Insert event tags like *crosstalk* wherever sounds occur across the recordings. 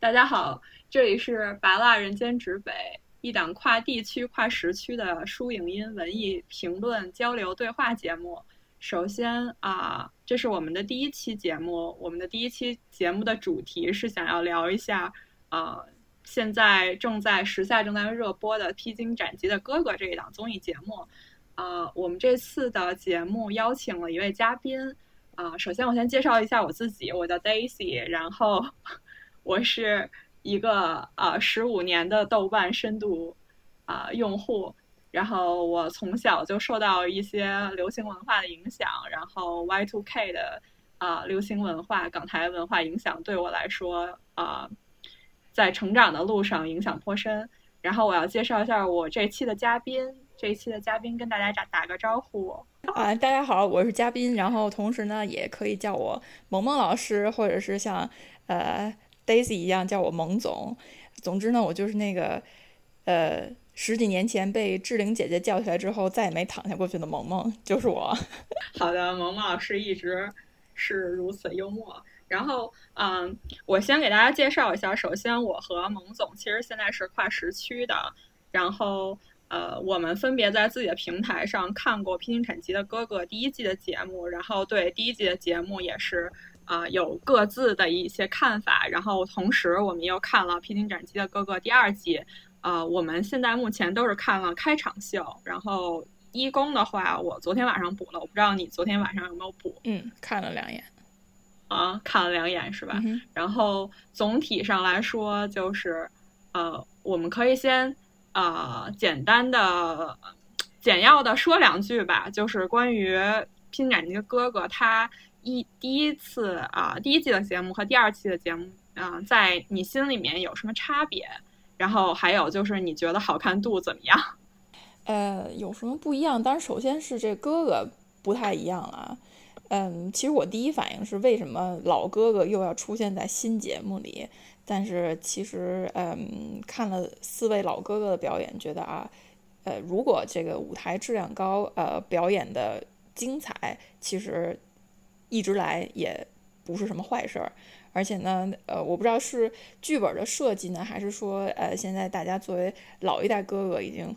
大家好，这里是《拔蜡人间指北》，一档跨地区、跨时区的书影音文艺评论交流对话节目。首先啊，这是我们的第一期节目，我们的第一期节目的主题是想要聊一下，啊，现在正在时下正在热播的《披荆斩棘的哥哥》这一档综艺节目。啊，我们这次的节目邀请了一位嘉宾。啊，首先我先介绍一下我自己，我叫 Daisy，然后我是一个呃十五年的豆瓣深度啊用户，然后我从小就受到一些流行文化的影响，然后 Y2K 的啊流行文化、港台文化影响对我来说啊，在成长的路上影响颇深。然后我要介绍一下我这期的嘉宾，这一期的嘉宾跟大家打打个招呼。啊，大家好，我是嘉宾，然后同时呢，也可以叫我萌萌老师，或者是像呃 Daisy 一样叫我萌总。总之呢，我就是那个呃十几年前被志玲姐姐叫起来之后再也没躺下过去的萌萌，就是我。*laughs* 好的，萌萌老师一直是如此幽默。然后，嗯，我先给大家介绍一下，首先我和萌总其实现在是跨时区的，然后。呃，我们分别在自己的平台上看过《披荆斩棘的哥哥》第一季的节目，然后对第一季的节目也是啊有各自的一些看法。然后同时，我们又看了《披荆斩棘的哥哥》第二季。呃，我们现在目前都是看了开场秀。然后一公的话，我昨天晚上补了，我不知道你昨天晚上有没有补？嗯，看了两眼。啊，看了两眼是吧？然后总体上来说，就是呃，我们可以先。呃，简单的、简要的说两句吧，就是关于《披荆斩棘的哥哥》，他一第一次啊，第一季的节目和第二期的节目，嗯，在你心里面有什么差别？然后还有就是你觉得好看度怎么样？*laughs* 呃，有什么不一样？当然，首先是这哥哥不太一样了。嗯，其实我第一反应是，为什么老哥哥又要出现在新节目里？但是其实，嗯，看了四位老哥哥的表演，觉得啊，呃，如果这个舞台质量高，呃，表演的精彩，其实一直来也不是什么坏事儿。而且呢，呃，我不知道是剧本的设计呢，还是说，呃，现在大家作为老一代哥哥，已经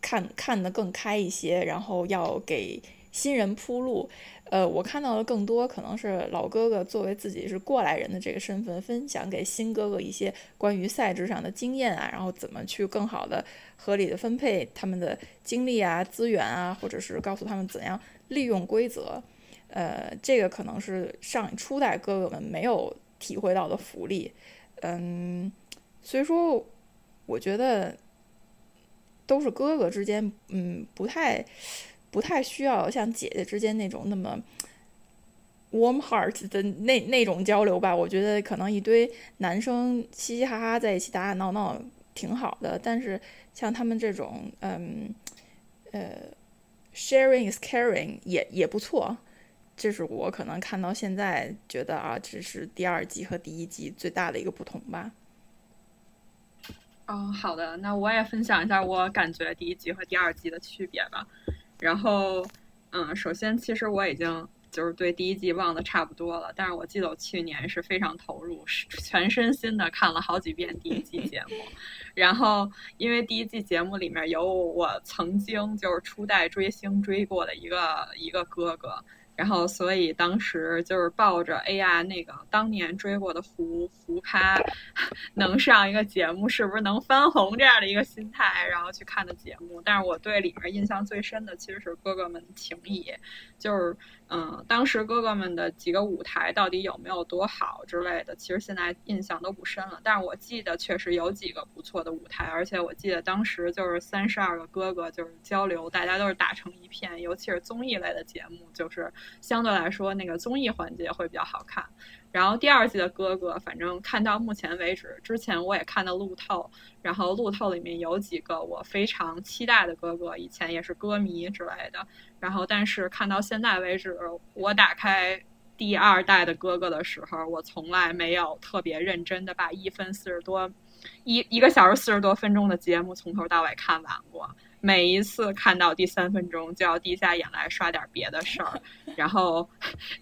看看得更开一些，然后要给新人铺路。呃，我看到的更多可能是老哥哥作为自己是过来人的这个身份，分享给新哥哥一些关于赛制上的经验啊，然后怎么去更好的、合理的分配他们的精力啊、资源啊，或者是告诉他们怎样利用规则。呃，这个可能是上初代哥哥们没有体会到的福利。嗯，所以说，我觉得都是哥哥之间，嗯，不太。不太需要像姐姐之间那种那么 warm heart 的那那种交流吧。我觉得可能一堆男生嘻嘻哈哈在一起打打闹闹挺好的，但是像他们这种，嗯，呃，sharing is caring 也也不错。这是我可能看到现在觉得啊，这是第二季和第一季最大的一个不同吧。哦，好的，那我也分享一下我感觉第一季和第二季的区别吧。然后，嗯，首先，其实我已经就是对第一季忘得差不多了，但是我记得我去年是非常投入，全身心的看了好几遍第一季节目。*laughs* 然后，因为第一季节目里面有我曾经就是初代追星追过的一个一个哥哥。然后，所以当时就是抱着哎呀，那个当年追过的胡胡咖 *laughs* 能上一个节目，是不是能翻红这样的一个心态，然后去看的节目。但是我对里面印象最深的其实是哥哥们情谊，就是。嗯，当时哥哥们的几个舞台到底有没有多好之类的，其实现在印象都不深了。但是我记得确实有几个不错的舞台，而且我记得当时就是三十二个哥哥就是交流，大家都是打成一片。尤其是综艺类的节目，就是相对来说那个综艺环节会比较好看。然后第二季的哥哥，反正看到目前为止，之前我也看到路透，然后路透里面有几个我非常期待的哥哥，以前也是歌迷之类的。然后，但是看到现在为止，我打开第二代的哥哥的时候，我从来没有特别认真的把一分四十多一一个小时四十多分钟的节目从头到尾看完过。每一次看到第三分钟就要低下眼来刷点别的事儿，*laughs* 然后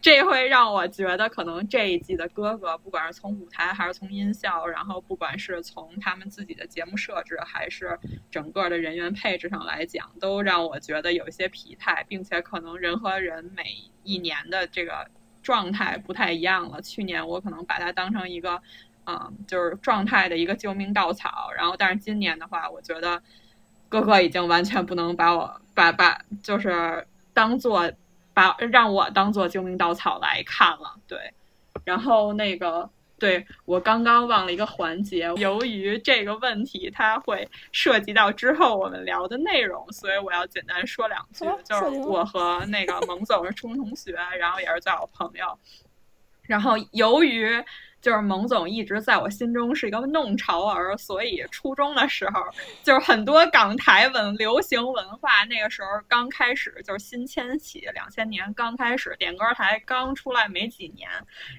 这会让我觉得可能这一季的哥哥，不管是从舞台还是从音效，然后不管是从他们自己的节目设置还是整个的人员配置上来讲，都让我觉得有一些疲态，并且可能人和人每一年的这个状态不太一样了。去年我可能把它当成一个。嗯，就是状态的一个救命稻草。然后，但是今年的话，我觉得哥哥已经完全不能把我把把就是当做把让我当做救命稻草来看了。对，然后那个对我刚刚忘了一个环节，由于这个问题它会涉及到之后我们聊的内容，所以我要简单说两句。就是我和那个蒙总是初中同学，然后也是最好朋友。然后由于就是蒙总一直在我心中是一个弄潮儿，所以初中的时候，就是很多港台文流行文化，那个时候刚开始就是新迁起，两千年刚开始点歌台刚出来没几年，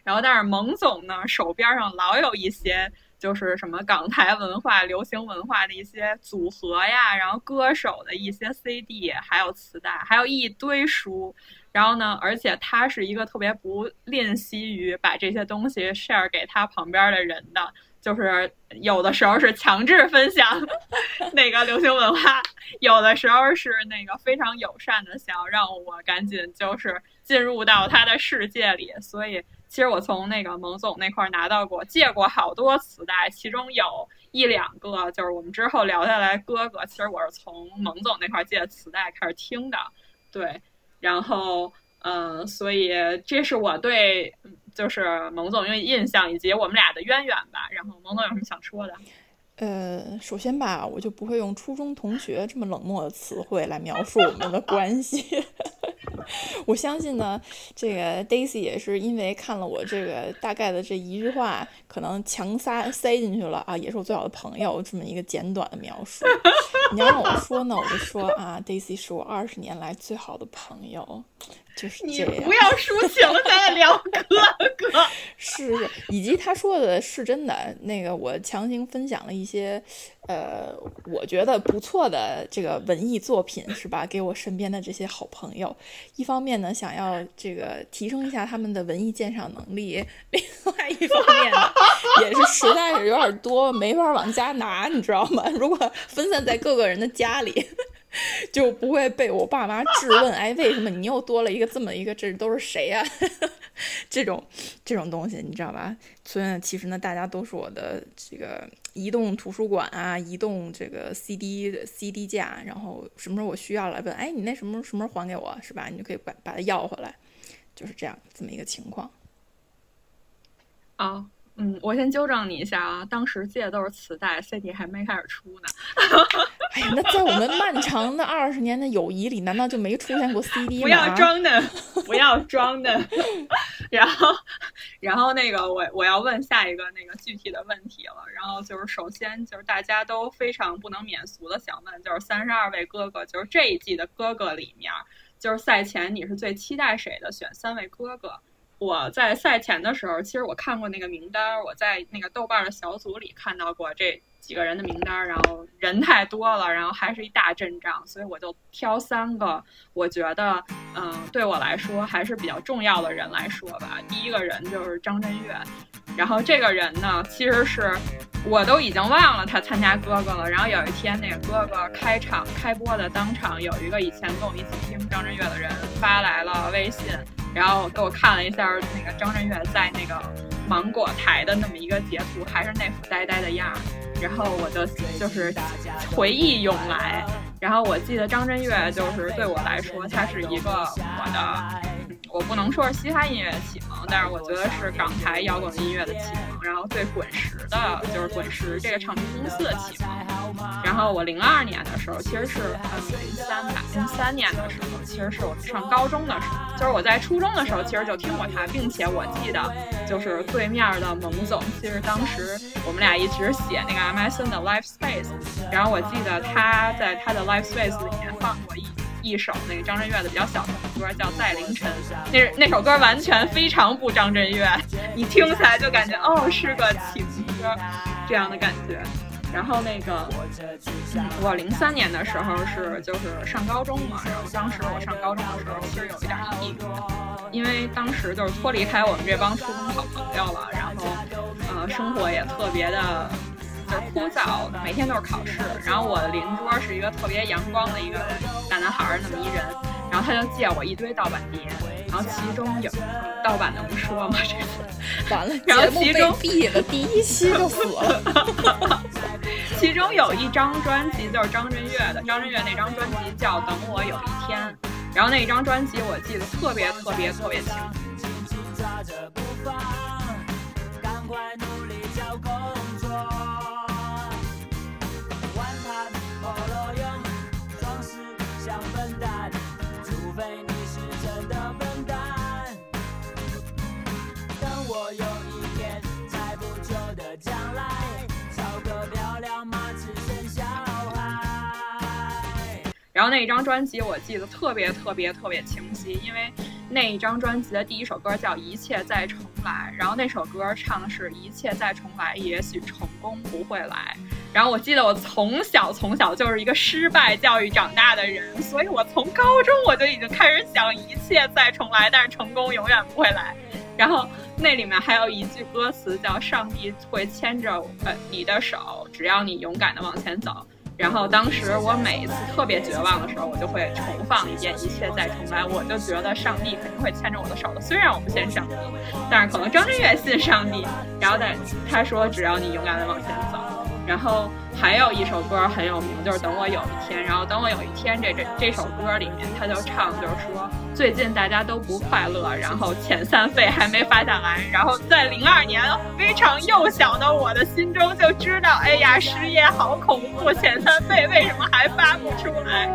然后但是蒙总呢手边上老有一些就是什么港台文化、流行文化的一些组合呀，然后歌手的一些 CD，还有磁带，还有一堆书。然后呢，而且他是一个特别不吝惜于把这些东西 share 给他旁边的人的，就是有的时候是强制分享 *laughs* 那个流行文化，有的时候是那个非常友善的，想让我赶紧就是进入到他的世界里。所以，其实我从那个蒙总那块拿到过借过好多磁带，其中有一两个就是我们之后聊下来哥哥，其实我是从蒙总那块借磁带开始听的，对。然后，嗯，所以这是我对就是蒙总因为印象以及我们俩的渊源吧。然后，蒙总有什么想说的？呃，首先吧，我就不会用初中同学这么冷漠的词汇来描述我们的关系。*laughs* 我相信呢，这个 Daisy 也是因为看了我这个大概的这一句话，可能强塞塞进去了啊，也是我最好的朋友这么一个简短的描述。你要让我说呢，我就说啊，Daisy 是我二十年来最好的朋友。就是你不要抒情了，咱俩聊哥哥。*laughs* 是，以及他说的是真的。那个，我强行分享了一些，呃，我觉得不错的这个文艺作品，是吧？给我身边的这些好朋友，一方面呢，想要这个提升一下他们的文艺鉴赏能力；另外一方面呢，也是实在是有点多，没法往家拿，你知道吗？如果分散在各个人的家里。就不会被我爸妈质问，哎，为什么你又多了一个这么一个？这都是谁呀？*laughs* 这种这种东西，你知道吧？所以，其实呢，大家都是我的这个移动图书馆啊，移动这个 CD CD 架，然后什么时候我需要了，问，哎，你那什么什么时候还给我，是吧？你就可以把把它要回来，就是这样这么一个情况。啊。嗯，我先纠正你一下啊，当时借的都是磁带，CD 还没开始出呢。*laughs* 哎呀，那在我们漫长的二十年的友谊里，难道就没出现过 CD 吗？不要装的，不要装的。*laughs* 然后，然后那个我我要问下一个那个具体的问题了。然后就是首先就是大家都非常不能免俗的想问，就是三十二位哥哥，就是这一季的哥哥里面，就是赛前你是最期待谁的？选三位哥哥。我在赛前的时候，其实我看过那个名单，我在那个豆瓣的小组里看到过这几个人的名单，然后人太多了，然后还是一大阵仗，所以我就挑三个我觉得，嗯，对我来说还是比较重要的人来说吧。第一个人就是张震岳，然后这个人呢，其实是我都已经忘了他参加哥哥了，然后有一天那个哥哥开场开播的当场，有一个以前跟我一起听张震岳的人发来了微信。然后给我看了一下那个张震岳在那个芒果台的那么一个截图，还是那副呆呆的样儿，然后我就就是回忆涌来，然后我记得张震岳就是对我来说，他是一个我的。我不能说是嘻哈音乐启蒙，但是我觉得是港台摇滚音乐的启蒙。然后对滚石的，就是滚石这个唱片公司的启蒙。然后我零二年的时候，其实是呃零三吧，零三年的时候，其实是我上高中的时候，就是我在初中的时候，其实就听过他，并且我记得就是对面的蒙总，其实当时我们俩一直写那个 MSN 的 Live Space，然后我记得他在他的 Live Space 里面放过一。一首那个张震岳的比较小的歌叫《在凌晨》，那那首歌完全非常不张震岳，你听起来就感觉哦是个情歌这样的感觉。然后那个，我零三年的时候是就是上高中嘛，然后当时我上高中的时候其实有一点抑郁，因为当时就是脱离开我们这帮初中好朋友了，然后呃生活也特别的，就是枯燥，每天都是考试。然后我的邻桌是一个特别阳光的一个大男孩儿那么一人，然后他就借我一堆盗版碟，然后其中有盗版的不说吗？这完了，然后其中毙了，第一期就死了。*laughs* 其中有一张专辑就是张震岳的，张震岳那张专辑叫《等我有一天》，然后那一张专辑我记得特别特别特别清。然后那一张专辑我记得特别特别特别清晰，因为那一张专辑的第一首歌叫《一切再重来》，然后那首歌唱的是一切再重来，也许成功不会来。然后我记得我从小从小就是一个失败教育长大的人，所以我从高中我就已经开始想一切再重来，但是成功永远不会来。然后那里面还有一句歌词叫“上帝会牵着呃你的手，只要你勇敢的往前走”。然后当时我每一次特别绝望的时候，我就会重放一遍《一切再重来》，我就觉得上帝肯定会牵着我的手的。虽然我不信上帝，但是可能张震岳信上帝。然后在他说：“只要你勇敢的往前走。”然后还有一首歌很有名，就是《等我有一天》。然后《等我有一天》这这这首歌里面，他就唱，就是说最近大家都不快乐，然后遣散费还没发下来。然后在零二年，非常幼小的我的心中就知道，哎呀，失业好恐怖，遣散费为什么还发不出来？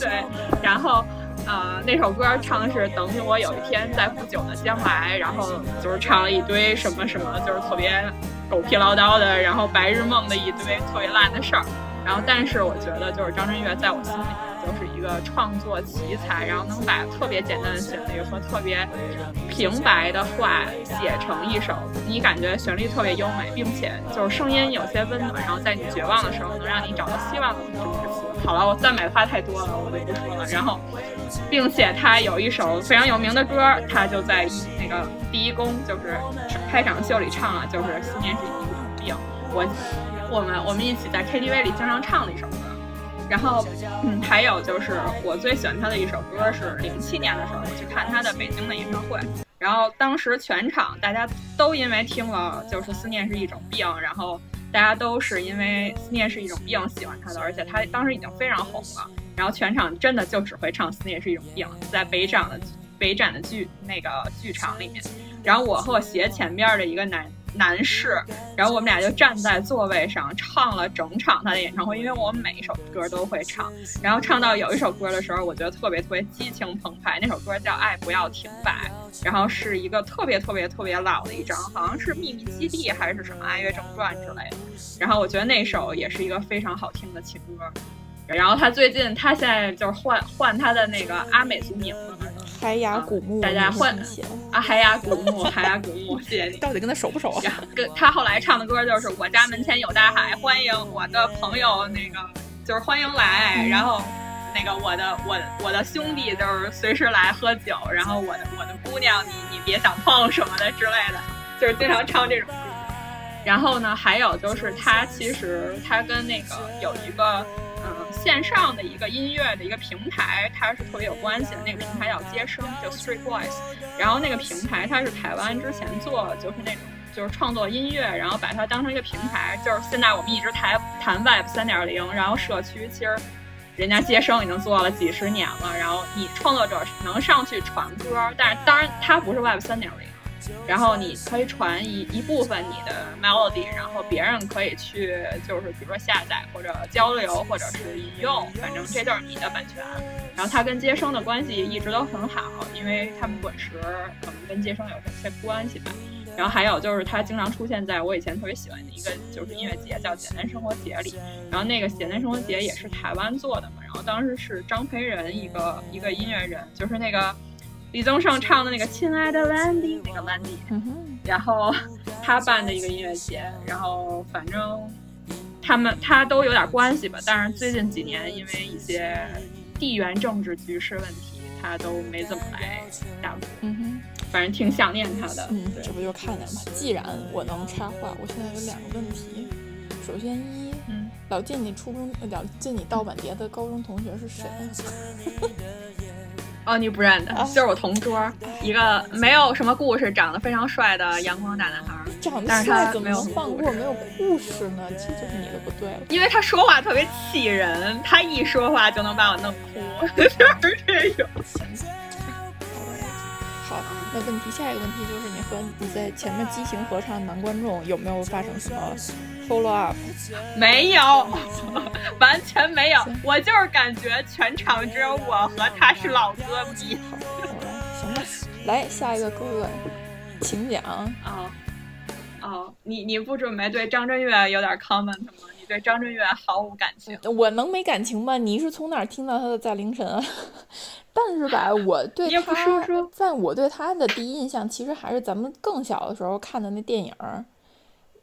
对，然后呃，那首歌唱的是等你我有一天，在不久的将来，然后就是唱了一堆什么什么，就是特别。狗屁唠叨的，然后白日梦的一堆特别烂的事儿，然后但是我觉得就是张震岳在我心里就是一个创作奇才，然后能把特别简单的旋律和特别平白的话写成一首，你感觉旋律特别优美，并且就是声音有些温暖，然后在你绝望的时候能让你找到希望的这么个词。好了，我赞美的话太多了，我就不说了。然后，并且他有一首非常有名的歌，他就在那个第一宫就是开场秀里唱了，就是思念是一种病。我我们我们一起在 KTV 里经常唱的一首歌。然后，嗯，还有就是我最喜欢他的一首歌是零七年的时候我去看他的北京的演唱会，然后当时全场大家都因为听了就是思念是一种病，然后。大家都是因为思念是一种病喜欢他的，而且他当时已经非常红了。然后全场真的就只会唱思念是一种病，在北展的北展的剧那个剧场里面。然后我和我斜前边的一个男。男士，然后我们俩就站在座位上唱了整场他的演唱会，因为我们每一首歌都会唱。然后唱到有一首歌的时候，我觉得特别特别激情澎湃，那首歌叫《爱不要停摆》，然后是一个特别特别特别老的一张，好像是《秘密基地》还是什么《爱乐正传》之类的。然后我觉得那首也是一个非常好听的情歌。然后他最近他现在就是换换他的那个阿美族名字。海雅古木，大家换啊！海雅古木，*laughs* 海雅古木，谢谢你。到底跟他熟不熟啊？跟他后来唱的歌就是“我家门前有大海，欢迎我的朋友”，那个就是欢迎来。然后那个我的我我的兄弟就是随时来喝酒。然后我的我的姑娘，你你别想碰什么的之类的，*laughs* 就是经常唱这种歌。然后呢，还有就是他其实他跟那个有一个。嗯，线上的一个音乐的一个平台，它是特别有关系的。那个平台叫接生，叫 Street Voice。然后那个平台它是台湾之前做，就是那种就是创作音乐，然后把它当成一个平台。就是现在我们一直谈谈 Web 三点零，然后社区其实人家接生已经做了几十年了。然后你创作者能上去传歌，但是当然它不是 Web 三点零。然后你可以传一一部分你的 melody，然后别人可以去就是比如说下载或者交流或者是引用，反正这就是你的版权。然后他跟接生的关系一直都很好，因为他们滚石可能跟接生有些关系吧。然后还有就是他经常出现在我以前特别喜欢的一个就是音乐节叫简单生活节里，然后那个简单生活节也是台湾做的嘛，然后当时是张培仁一个一个音乐人，就是那个。李宗盛唱的那个《亲爱的兰迪》，那个兰迪，然后他办的一个音乐节，然后反正他们他都有点关系吧。但是最近几年因为一些地缘政治局势问题，他都没怎么来大陆。嗯哼，反正挺想念他的。嗯，这不就看见吗？既然我能插话，我现在有两个问题。首先一，嗯，老进你初中，老进你盗版碟的高中同学是谁？*laughs* 哦，你不认得，就是我同桌，一个没有什么故事，长得非常帅的阳光大男孩。长得但是帅怎么放过没有故事呢？这就是你的不对了。因为他说话特别气人，他一说话就能把我弄哭，*laughs* 就是这种。好，那问题下一个问题就是你和你在前面激情合唱男观众有没有发生什么 follow up？没有，*laughs* 完全没有，我就是感觉全场只有我和他是老歌迷。行吧，来下一个哥哥，请讲。哦哦，你你不准备对张震岳有点 comment 吗？你对张震岳毫无感情？我能没感情吗？你是从哪儿听到他的在凌晨啊？*laughs* 但是吧，我对也不他说说，在我对他的第一印象，其实还是咱们更小的时候看的那电影儿，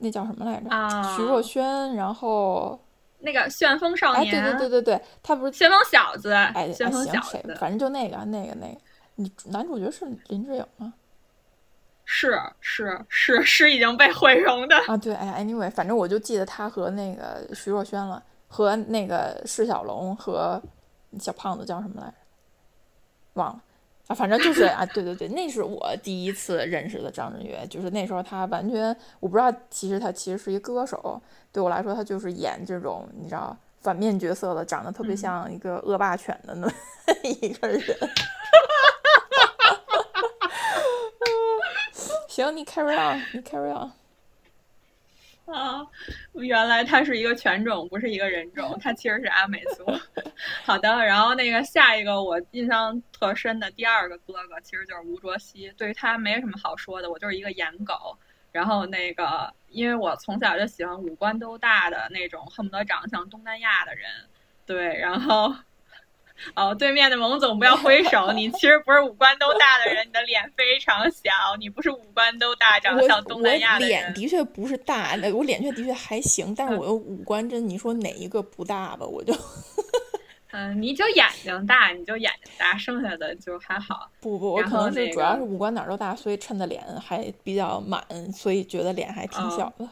那叫什么来着？啊徐若瑄，然后那个旋风少哎，年，对对对对对，他不是旋风小子，哎哎旋风小行谁子，，反正就那个那个那个，你男主角是林志颖吗？是是是是已经被毁容的。啊，对，哎呀，anyway，反正我就记得他和那个徐若瑄了，和那个释小龙和小胖子叫什么来着？忘了啊，反正就是啊，对对对，那是我第一次认识的张震岳，就是那时候他完全我不知道，其实他其实是一歌手，对我来说他就是演这种你知道反面角色的，长得特别嗯像一个恶霸犬的那么一个人。*laughs* 行，你 carry on，你 carry on。啊，*laughs* 原来他是一个犬种，不是一个人种，*laughs* 他其实是阿美族。*laughs* 好的，然后那个下一个我印象特深的第二个哥哥，其实就是吴卓羲。对于他没什么好说的，我就是一个颜狗。然后那个，因为我从小就喜欢五官都大的那种，恨不得长得像东南亚的人。对，然后。哦，对面的蒙总不要挥手，你其实不是五官都大的人，你的脸非常小，你不是五官都大，长得像东南亚的人。脸的确不是大，那我脸确的确还行，但是我的五官真，你说哪一个不大吧？我就 *laughs* 嗯，你就眼睛大，你就眼睛大，剩下的就还好。不不，我可能是主要是五官哪儿都大，所以衬的脸还比较满，所以觉得脸还挺哦小的。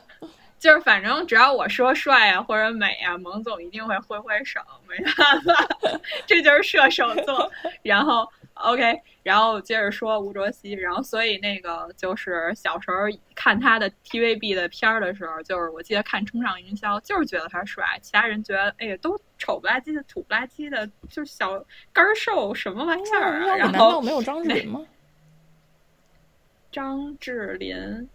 就是反正只要我说帅啊或者美啊，蒙总一定会挥挥手，没办法，*laughs* 这就是射手座。然后 OK，然后接着说吴卓羲，然后所以那个就是小时候看他的 TVB 的片儿的时候，就是我记得看《冲上云霄》，就是觉得他帅，其他人觉得哎呀都丑不拉几的、土不拉几的，就是小干儿瘦什么玩意儿啊？然难道后没有张智霖吗？张智霖。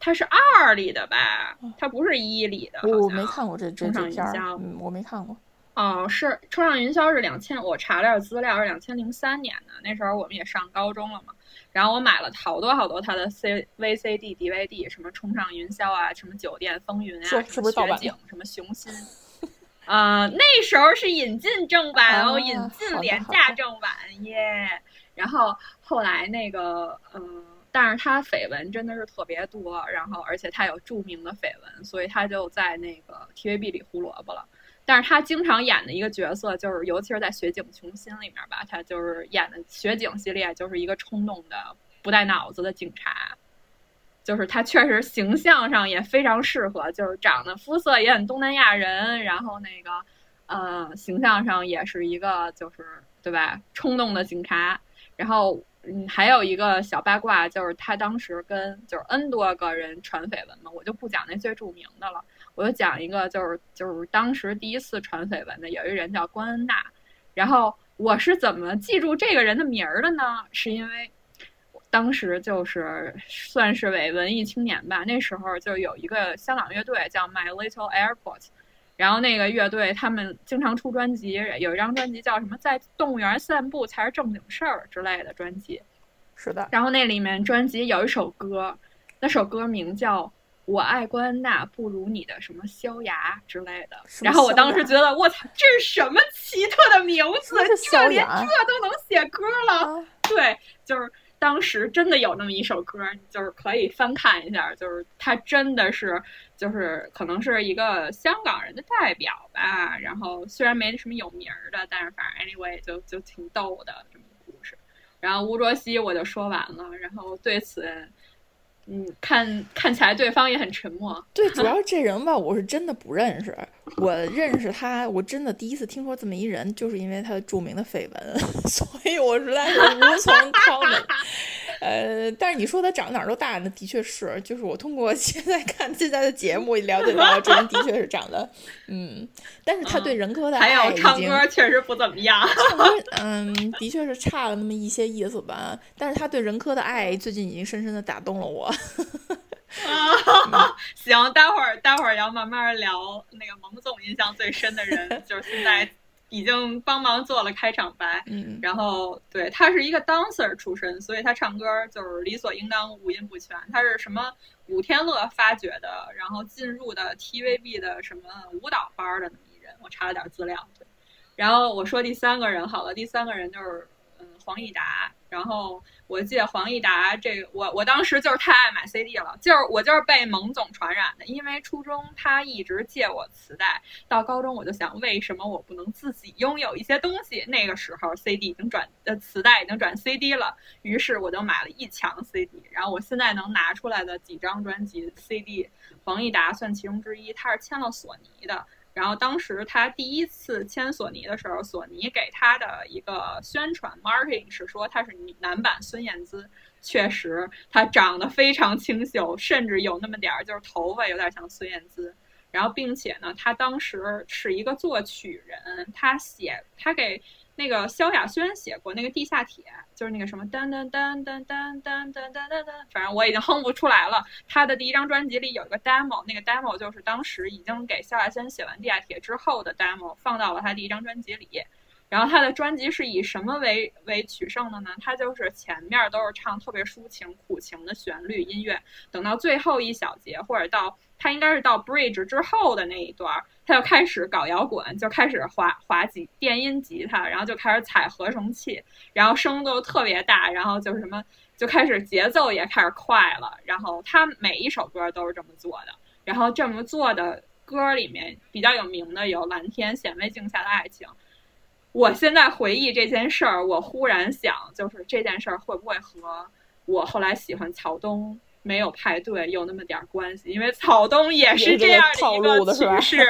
他是二里的吧？它不是一里的。我没看过这这冲上这片儿，云霄嗯，我没看过。哦，是《冲上云霄》是两千，我查了点资料，是两千零三年的。那时候我们也上高中了嘛，然后我买了好多好多他的 C VCD、DVD，什么《冲上云霄》啊，什么《酒店风云》啊，是是不是盗版什么《雄心》啊、那时候是引进正版哦，啊引进廉价正版耶。然后后来那个，嗯、但是他绯闻真的是特别多，然后而且他有著名的绯闻，所以他就在那个 TVB 里胡萝卜了。但是他经常演的一个角色，就是尤其是在《雪景琼心》里面吧，他就是演的雪景系列，就是一个冲动的、不带脑子的警察。就是他确实形象上也非常适合，就是长得肤色也很东南亚人，然后那个呃形象上也是一个就是对吧冲动的警察。然后嗯还有一个小八卦，就是他当时跟就是 N 多个人传绯闻嘛，我就不讲那最著名的了。我就讲一个，就是就是当时第一次传绯闻的，有一人叫关恩娜，然后我是怎么记住这个人的名儿的呢？是因为当时就是算是伪文艺青年吧，那时候就有一个香港乐队叫 My Little Airport，然后那个乐队他们经常出专辑，有一张专辑叫什么“在动物园散步才是正经事儿”之类的专辑，是的，然后那里面专辑有一首歌，那首歌名叫。我爱关恩娜不如你的什么萧牙之类的，然后我当时觉得，我操，这是什么奇特的名字？什么是这连这都能写歌了？啊，对，就是当时真的有那么一首歌，就是可以翻看一下，就是它真的是，就是可能是一个香港人的代表吧。然后虽然没什么有名儿的，但是反正 anyway 就就挺逗的这么个故事。然后吴卓羲我就说完了，然后对此。嗯，看看起来对方也很沉默。对，主要 *laughs* 这人吧，我是真的不认识。我认识他，我真的第一次听说这么一人，就是因为他的著名的绯闻，*laughs* 所以我实在是无从 comment。呃，但是你说他长哪儿都大，那的确是，就是我通过 *laughs* 现在看现在的节目了解到，这人的确是长得，嗯，但是他对人科的爱还有唱歌确实不怎么样，唱歌 *laughs* 嗯，的确是差了那么一些意思吧。但是他对人科的爱最近已经深深的打动了我。*laughs* 啊，行，待会儿待会儿要慢慢聊那个蒙总印象最深的人，就是现在。已经帮忙做了开场白，嗯，然后对他是一个 dancer 出身，所以他唱歌就是理所应当五音不全。他是什么古天乐发掘的，然后进入的 TVB 的什么舞蹈班的那么一人。我查了点资料，对。然后我说第三个人好了，第三个人就是嗯黄义达，然后。我记得黄义达这个，我我当时就是太爱买 CD 了，就是我就是被蒙总传染的，因为初中他一直借我磁带，到高中我就想为什么我不能自己拥有一些东西？那个时候 CD 已经转呃磁带已经转 CD 了，于是我就买了一墙 CD，然后我现在能拿出来的几张专辑 CD，黄义达算其中之一，他是签了索尼的。然后当时他第一次签索尼的时候，索尼给他的一个宣传 marketing 是说他是男版孙燕姿。确实，他长得非常清秀，甚至有那么点儿就是头发有点像孙燕姿。然后，并且呢，他当时是一个作曲人，他写他给。那个萧亚轩写过那个《地下铁》，就是那个什么噔噔噔噔噔噔噔噔噔，反正我已经哼不出来了。他的第一张专辑里有一个 demo，那个 demo 就是当时已经给萧亚轩写完《地下铁》之后的 demo，放到了他第一张专辑里。然后他的专辑是以什么为为取胜的呢？他就是前面都是唱特别抒情、苦情的旋律音乐，等到最后一小节或者到他应该是到 bridge 之后的那一段，他就开始搞摇滚，就开始滑滑吉电音吉他，然后就开始踩合成器，然后声都特别大，然后就什么就开始节奏也开始快了。然后他每一首歌都是这么做的，然后这么做的歌里面比较有名的有《蓝天显微镜下的爱情》。我现在回忆这件事儿，我忽然想，就是这件事儿会不会和我后来喜欢曹东没有派对有那么点关系？因为曹东也是这样的一个趋势，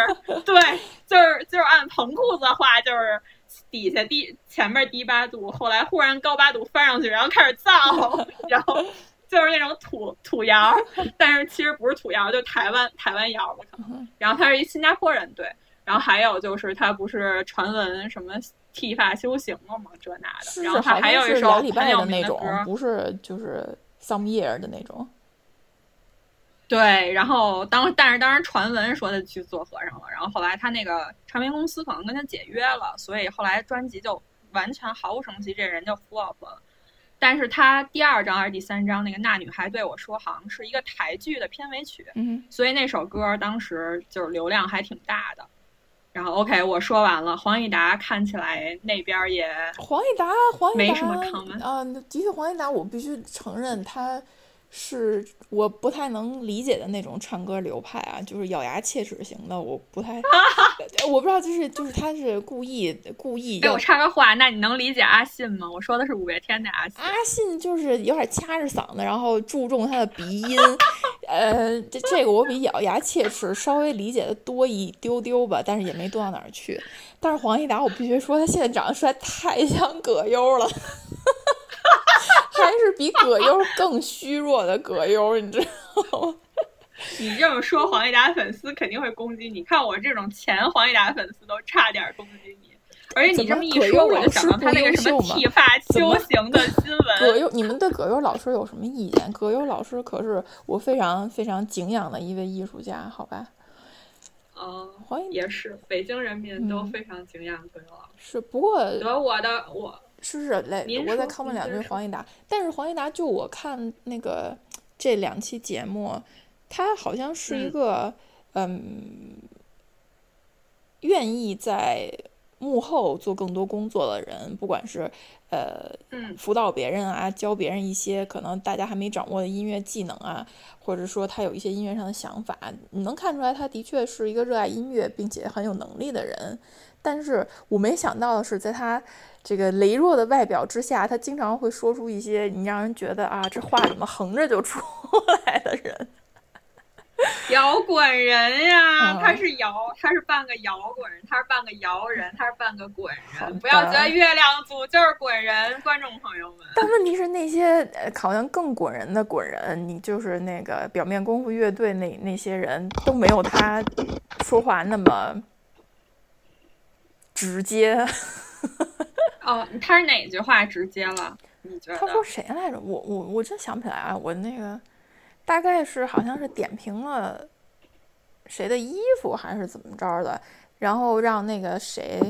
对，就是就是按彭裤子话，就是底下低前面低八度，后来忽然高八度翻上去，然后开始造，*laughs* 然后就是那种土土窑，但是其实不是土窑，就台湾台湾窑吧可能。然后他是一新加坡人，对。然后还有就是他不是传闻什么剃发修行了吗？这那的。然后他还有一首很有名的歌，不是就是 some year 的那种。对，然后当但是当时传闻说他去做和尚了，然后后来他那个唱片公司可能跟他解约了，所以后来专辑就完全毫无声息，这人就 flop 了。但是他第二张还是第三张那个那女孩对我说，好像是一个台剧的片尾曲，嗯，所以那首歌当时就是流量还挺大的。然后 OK，我说完了。黄义达看起来那边也黄义达，黄义达没什么坑啊。的确，黄义达我必须承认他。是我不太能理解的那种唱歌流派啊，就是咬牙切齿型的，我不太，*laughs* 我不知道，就是就是他是故意故意。哎，我插个话，那你能理解阿信吗？我说的是五月天的阿信。阿信就是有点掐着嗓子，然后注重他的鼻音，*laughs* 呃，这这个我比咬牙切齿稍微理解的多一丢丢吧，但是也没多到哪儿去。但是黄义达，我必须说他现在长得实在太像葛优了。*laughs* *laughs* 还是比葛优更虚弱的葛优，你知道吗？*laughs* 你这么说，黄义达粉丝肯定会攻击你。看我这种前黄义达粉丝都差点攻击你。而且你这么一说，我就想到他那个什么剃发修行的新闻。葛优，你们对葛优老师有什么意见？葛优老师可是我非常非常敬仰的一位艺术家，好吧？嗯，也是，北京人民都非常敬仰葛优老师。是，不过得我的我。是是来，我再看问两句黄义达。但是黄义达，就我看那个这两期节目，他好像是一个嗯，愿意在幕后做更多工作的人，不管是呃辅导别人啊，教别人一些可能大家还没掌握的音乐技能啊，或者说他有一些音乐上的想法，你能看出来他的确是一个热爱音乐并且很有能力的人。但是我没想到的是，在他这个羸弱的外表之下，他经常会说出一些你让人觉得啊，这话怎么横着就出来的人。*laughs* 摇滚人呀，他是摇，他是半个摇滚人，他是半个摇人，他是半个滚人。不要觉得月亮组就是滚人，观众朋友们。但问题是，那些好像更滚人的滚人，你就是那个表面功夫乐队那那些人都没有他说话那么直接。*laughs* 哦，他是哪句话直接了？你觉得？他说谁来着？我我我真想不起来啊！我那个。大概是好像是点评了谁的衣服还是怎么着的，然后让那个谁，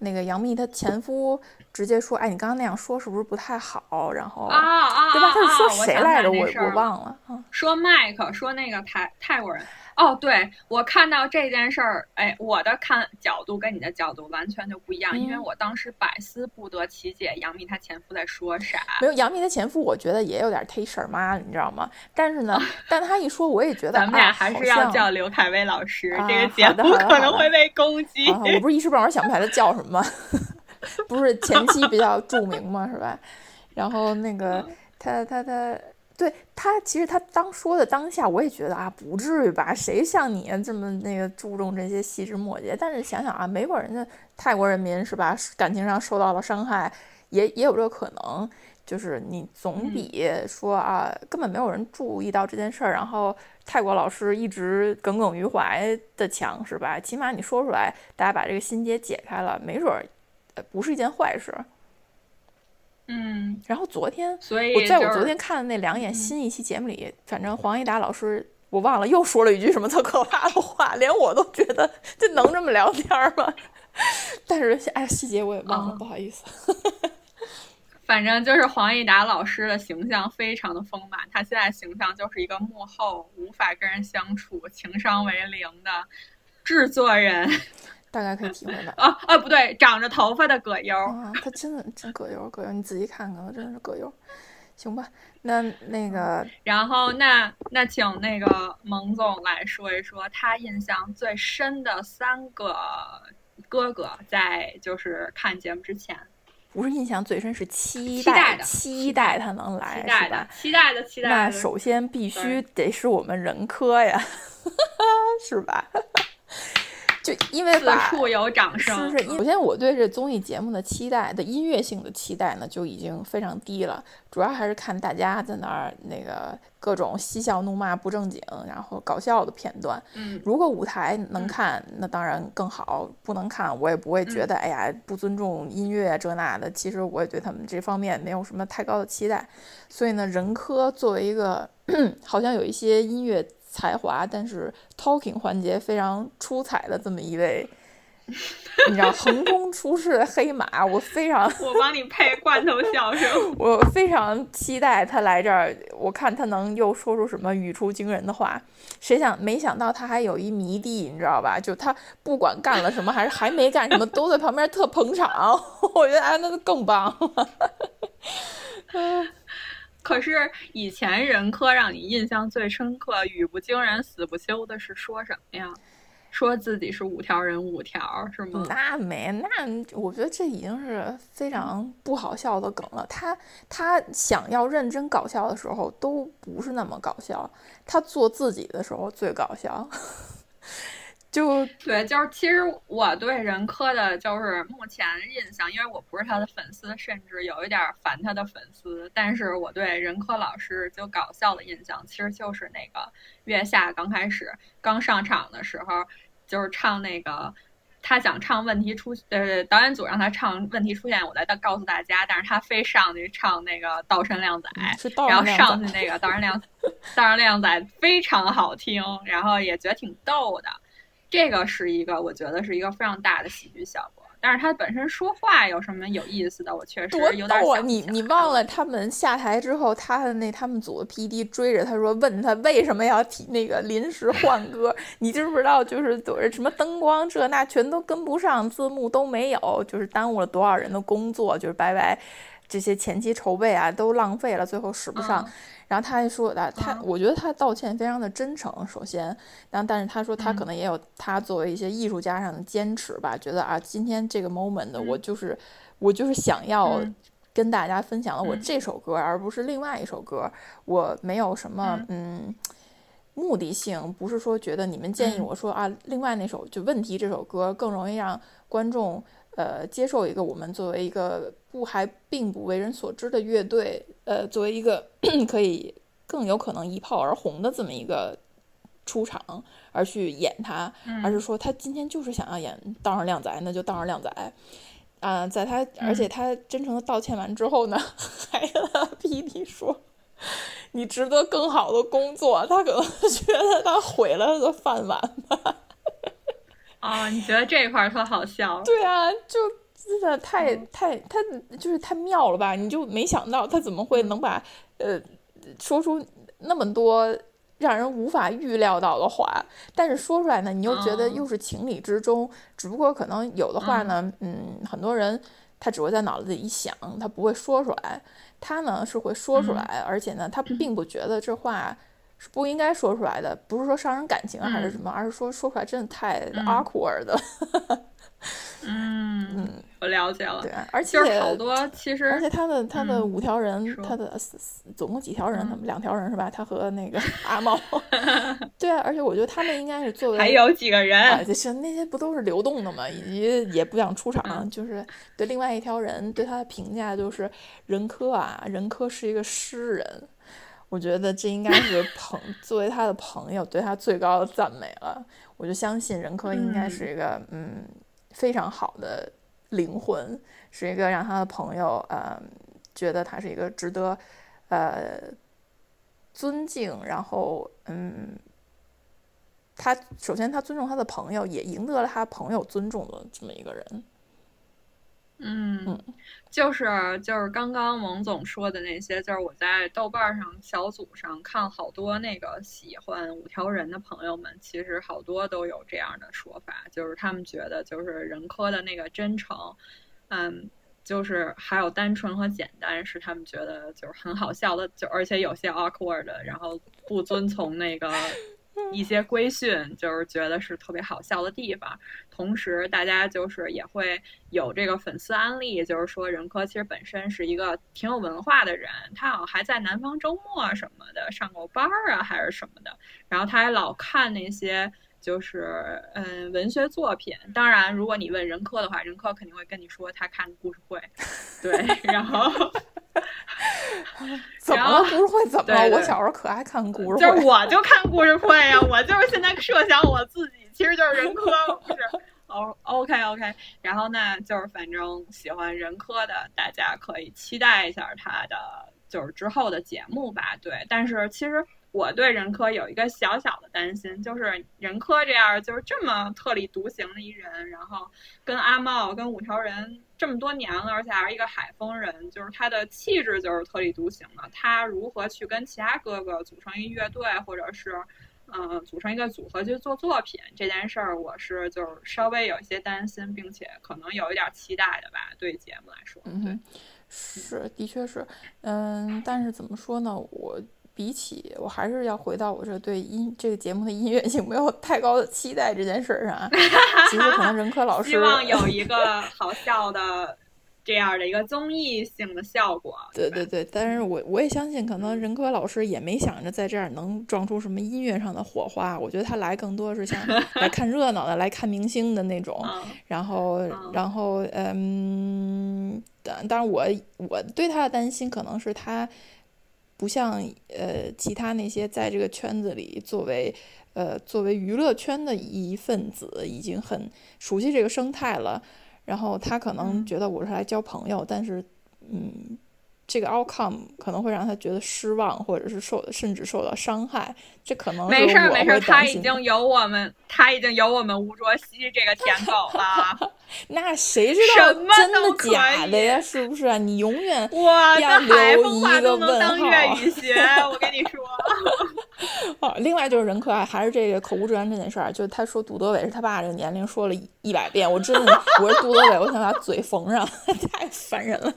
那个杨幂她前夫直接说：“哎，你刚刚那样说是不是不太好？”然后啊啊，对吧？他是说谁来着？我我忘了。说麦克，说那个泰泰国人。哦，对我看到这件事儿，哎，我的看角度跟你的角度完全就不一样，因为我当时百思不得其解，杨幂她前夫在说啥？没有，杨幂的前夫，我觉得也有点忒婶妈，你知道吗？但是呢，但他一说，我也觉 *laughs* 得，咱们俩还是要叫刘恺威老师，这个节目可能会被攻击。我不是一时半会儿想不起来他叫什么，*laughs* 不是前期比较著名嘛？是吧？然后那个他他他。对他，其实他当说的当下，我也觉得啊，不至于吧？谁像你这么那个注重这些细枝末节？但是想想啊，没准人家泰国人民是吧，感情上受到了伤害，也也有这个可能。就是你总比说啊，根本没有人注意到这件事儿，然后泰国老师一直耿耿于怀的强，是吧？起码你说出来，大家把这个心结解开了，没准儿不是一件坏事。嗯，然后昨天，所以我在我昨天看的那两眼新一期节目里，反正黄义达老师我忘了又说了一句什么特可怕的话，连我都觉得这能这么聊天吗？*laughs* 但是哎，细节我也忘了，不好意思。*laughs* 反正就是黄义达老师的形象非常的丰满，他现在形象就是一个幕后无法跟人相处、情商为零的制作人。大概可以体会到啊啊，*laughs* 不对，长着头发的葛优啊，他真的真葛优，葛优，你仔细看看，真的是葛优。行吧，那那个，然后那那请那个蒙总来说一说他印象最深的三个哥哥，在就是看节目之前，不是印象最深，是期待的期待他能来，期待的？期待的期待。那首先必须得是我们人科呀，*laughs* 是吧？就因为此处有掌声。是是，首先我对这综艺节目的期待的音乐性的期待呢，就已经非常低了。主要还是看大家在那儿那个各种嬉笑怒骂不正经，然后搞笑的片段。嗯，如果舞台能看，那当然更好；不能看，我也不会觉得哎呀不尊重音乐这那的。其实我也对他们这方面没有什么太高的期待。所以呢，任科作为一个 *clears throat* 好像有一些音乐。才华，但是 talking 环节非常出彩的这么一位，*laughs* 你知道横空出世的黑马，我非常，我帮你配罐头笑声，*laughs* 我非常期待他来这儿，我看他能又说出什么语出惊人的话。谁想没想到他还有一迷弟，你知道吧？就他不管干了什么，还是还没干什么，都在旁边特捧场。*laughs* 我觉得哎，那就更棒了。可是以前人科让你印象最深刻、语不惊人死不休的是说什么呀？说自己是五条人五条是吗？那没那，我觉得这已经是非常不好笑的梗了。他他想要认真搞笑的时候都不是那么搞笑，他做自己的时候最搞笑。就对，就是其实我对任科的，就是目前印象，因为我不是他的粉丝，甚至有一点烦他的粉丝。但是我对任科老师就搞笑的印象，其实就是那个月下刚开始刚上场的时候，就是唱那个他想唱问题出，呃，导演组让他唱问题出现，我来告诉大家，但是他非上去唱那个道山靓仔，然后上去那个道山靓道山靓仔非常好听，然后也觉得挺逗的。这个是一个，我觉得是一个非常大的喜剧效果。但是他本身说话有什么有意思的，我确实有点逗啊！你你忘了他们下台之后，他的那他们组的 P.D 追着他说，问他为什么要提那个临时换歌？你知不知道？就是什么灯光这那全都跟不上，字幕都没有，就是耽误了多少人的工作，就是白白这些前期筹备啊都浪费了，最后使不上。然后他还说啊，他我觉得他道歉非常的真诚。首先，然后但是他说他可能也有他作为一些艺术家上的坚持吧，觉得啊，今天这个 moment 我就是我就是想要跟大家分享了我这首歌，而不是另外一首歌。我没有什么嗯目的性，不是说觉得你们建议我说啊，另外那首就问题这首歌更容易让观众呃接受一个我们作为一个不还并不为人所知的乐队。呃，作为一个 *clears throat* 可以更有可能一炮而红的这么一个出场而去演他，而是说他今天就是想要演道上靓仔，那就道上靓仔。啊，在他而且他真诚的道歉完之后呢，*laughs* 还跟 P.D *laughs* 说：“你值得更好的工作。”他可能 *laughs* 觉得他毁了他的饭碗吧。啊，你觉得这一块特好笑？对啊，就。真的太太他就是太妙了吧？你就没想到他怎么会能把呃说出那么多让人无法预料到的话，但是说出来呢，你又觉得又是情理之中。只不过可能有的话呢，嗯，很多人他只会在脑子里一想，他不会说出来。他呢是会说出来，而且呢，他并不觉得这话是不应该说出来的。不是说伤人感情还是什么，而是说说出来真的太 awkward 了。嗯嗯，我了解了。对，而且好多其实，而且他的他的五条人，他的总共几条人？他们两条人是吧？他和那个阿猫。*laughs* 对啊，而且我觉得他们应该是作为还有几个人？就是那些不都是流动的嘛？以及也不想出场，就是对另外一条人对他的评价就是任科啊，任科是一个诗人。我觉得这应该是朋 *laughs* 作为他的朋友对他最高的赞美了。我就相信任科应该是一个嗯。非常好的灵魂，是一个让他的朋友呃觉得他是一个值得呃尊敬，然后嗯，他首先他尊重他的朋友，也赢得了他朋友尊重的这么一个人。嗯，就是就是刚刚王总说的那些，就是我在豆瓣上小组上看好多那个喜欢五条人的朋友们，其实好多都有这样的说法，就是他们觉得就是人科的那个真诚，嗯，就是还有单纯和简单是他们觉得就是很好笑的，就而且有些 awkward，然后不遵从那个。一些规训就是觉得是特别好笑的地方，同时大家就是也会有这个粉丝安利，就是说任科其实本身是一个挺有文化的人，他好像还在南方周末什么的上过班儿啊，还是什么的，然后他还老看那些就是嗯文学作品。当然，如果你问任科的话，任科肯定会跟你说他看故事会，对，然后。*laughs* 怎么了？故事会怎么了？我小时候可爱看故事会，就是我就看故事会呀，我就是现在设想我自己，*laughs* 其实就是人科，不是？*laughs* 哦，OK OK，然后呢，就是反正喜欢人科的，大家可以期待一下他的就是之后的节目吧。对，但是其实。我对任科有一个小小的担心，就是任科这样就是这么特立独行的一人，然后跟阿茂、跟五条人这么多年了，而且还是一个海丰人，就是他的气质就是特立独行的。他如何去跟其他哥哥组成一乐队，或者是嗯组成一个组合去做作品这件事儿，我是就是稍微有一些担心，并且可能有一点期待的吧。对节目来说，嗯，是，的确是，嗯，但是怎么说呢，我。比起，我还是要回到我这对音这个节目的音乐性没有太高的期待这件事儿上。其实可能任科老师希望有一个好笑的这样的一个综艺性的效果。对对对，但是我我也相信，可能任科老师也没想着在这儿能撞出什么音乐上的火花。我觉得他来更多是像来看热闹的，来看明星的那种。然后，然后，嗯，但当然我我对他的担心可能是他。不像呃其他那些在这个圈子里作为呃作为娱乐圈的一份子，已经很熟悉这个生态了。然后他可能觉得我是来交朋友，但是嗯，这个 outcome 可能会让他觉得失望，或者是受甚至受到伤害。这可能没事儿没事儿，他已经有我们他已经有我们吴卓羲这个舔狗了。*laughs* 那谁知道真的假的呀？是不是啊？你永远要留一个问号。我跟你说。*laughs* 哦，另外就是任可爱，还是这个口无遮拦这件事儿，就是他说杜德伟是他爸这个年龄说了一百遍，我真的我是杜德伟，我想把嘴缝上，*laughs* 太烦人了。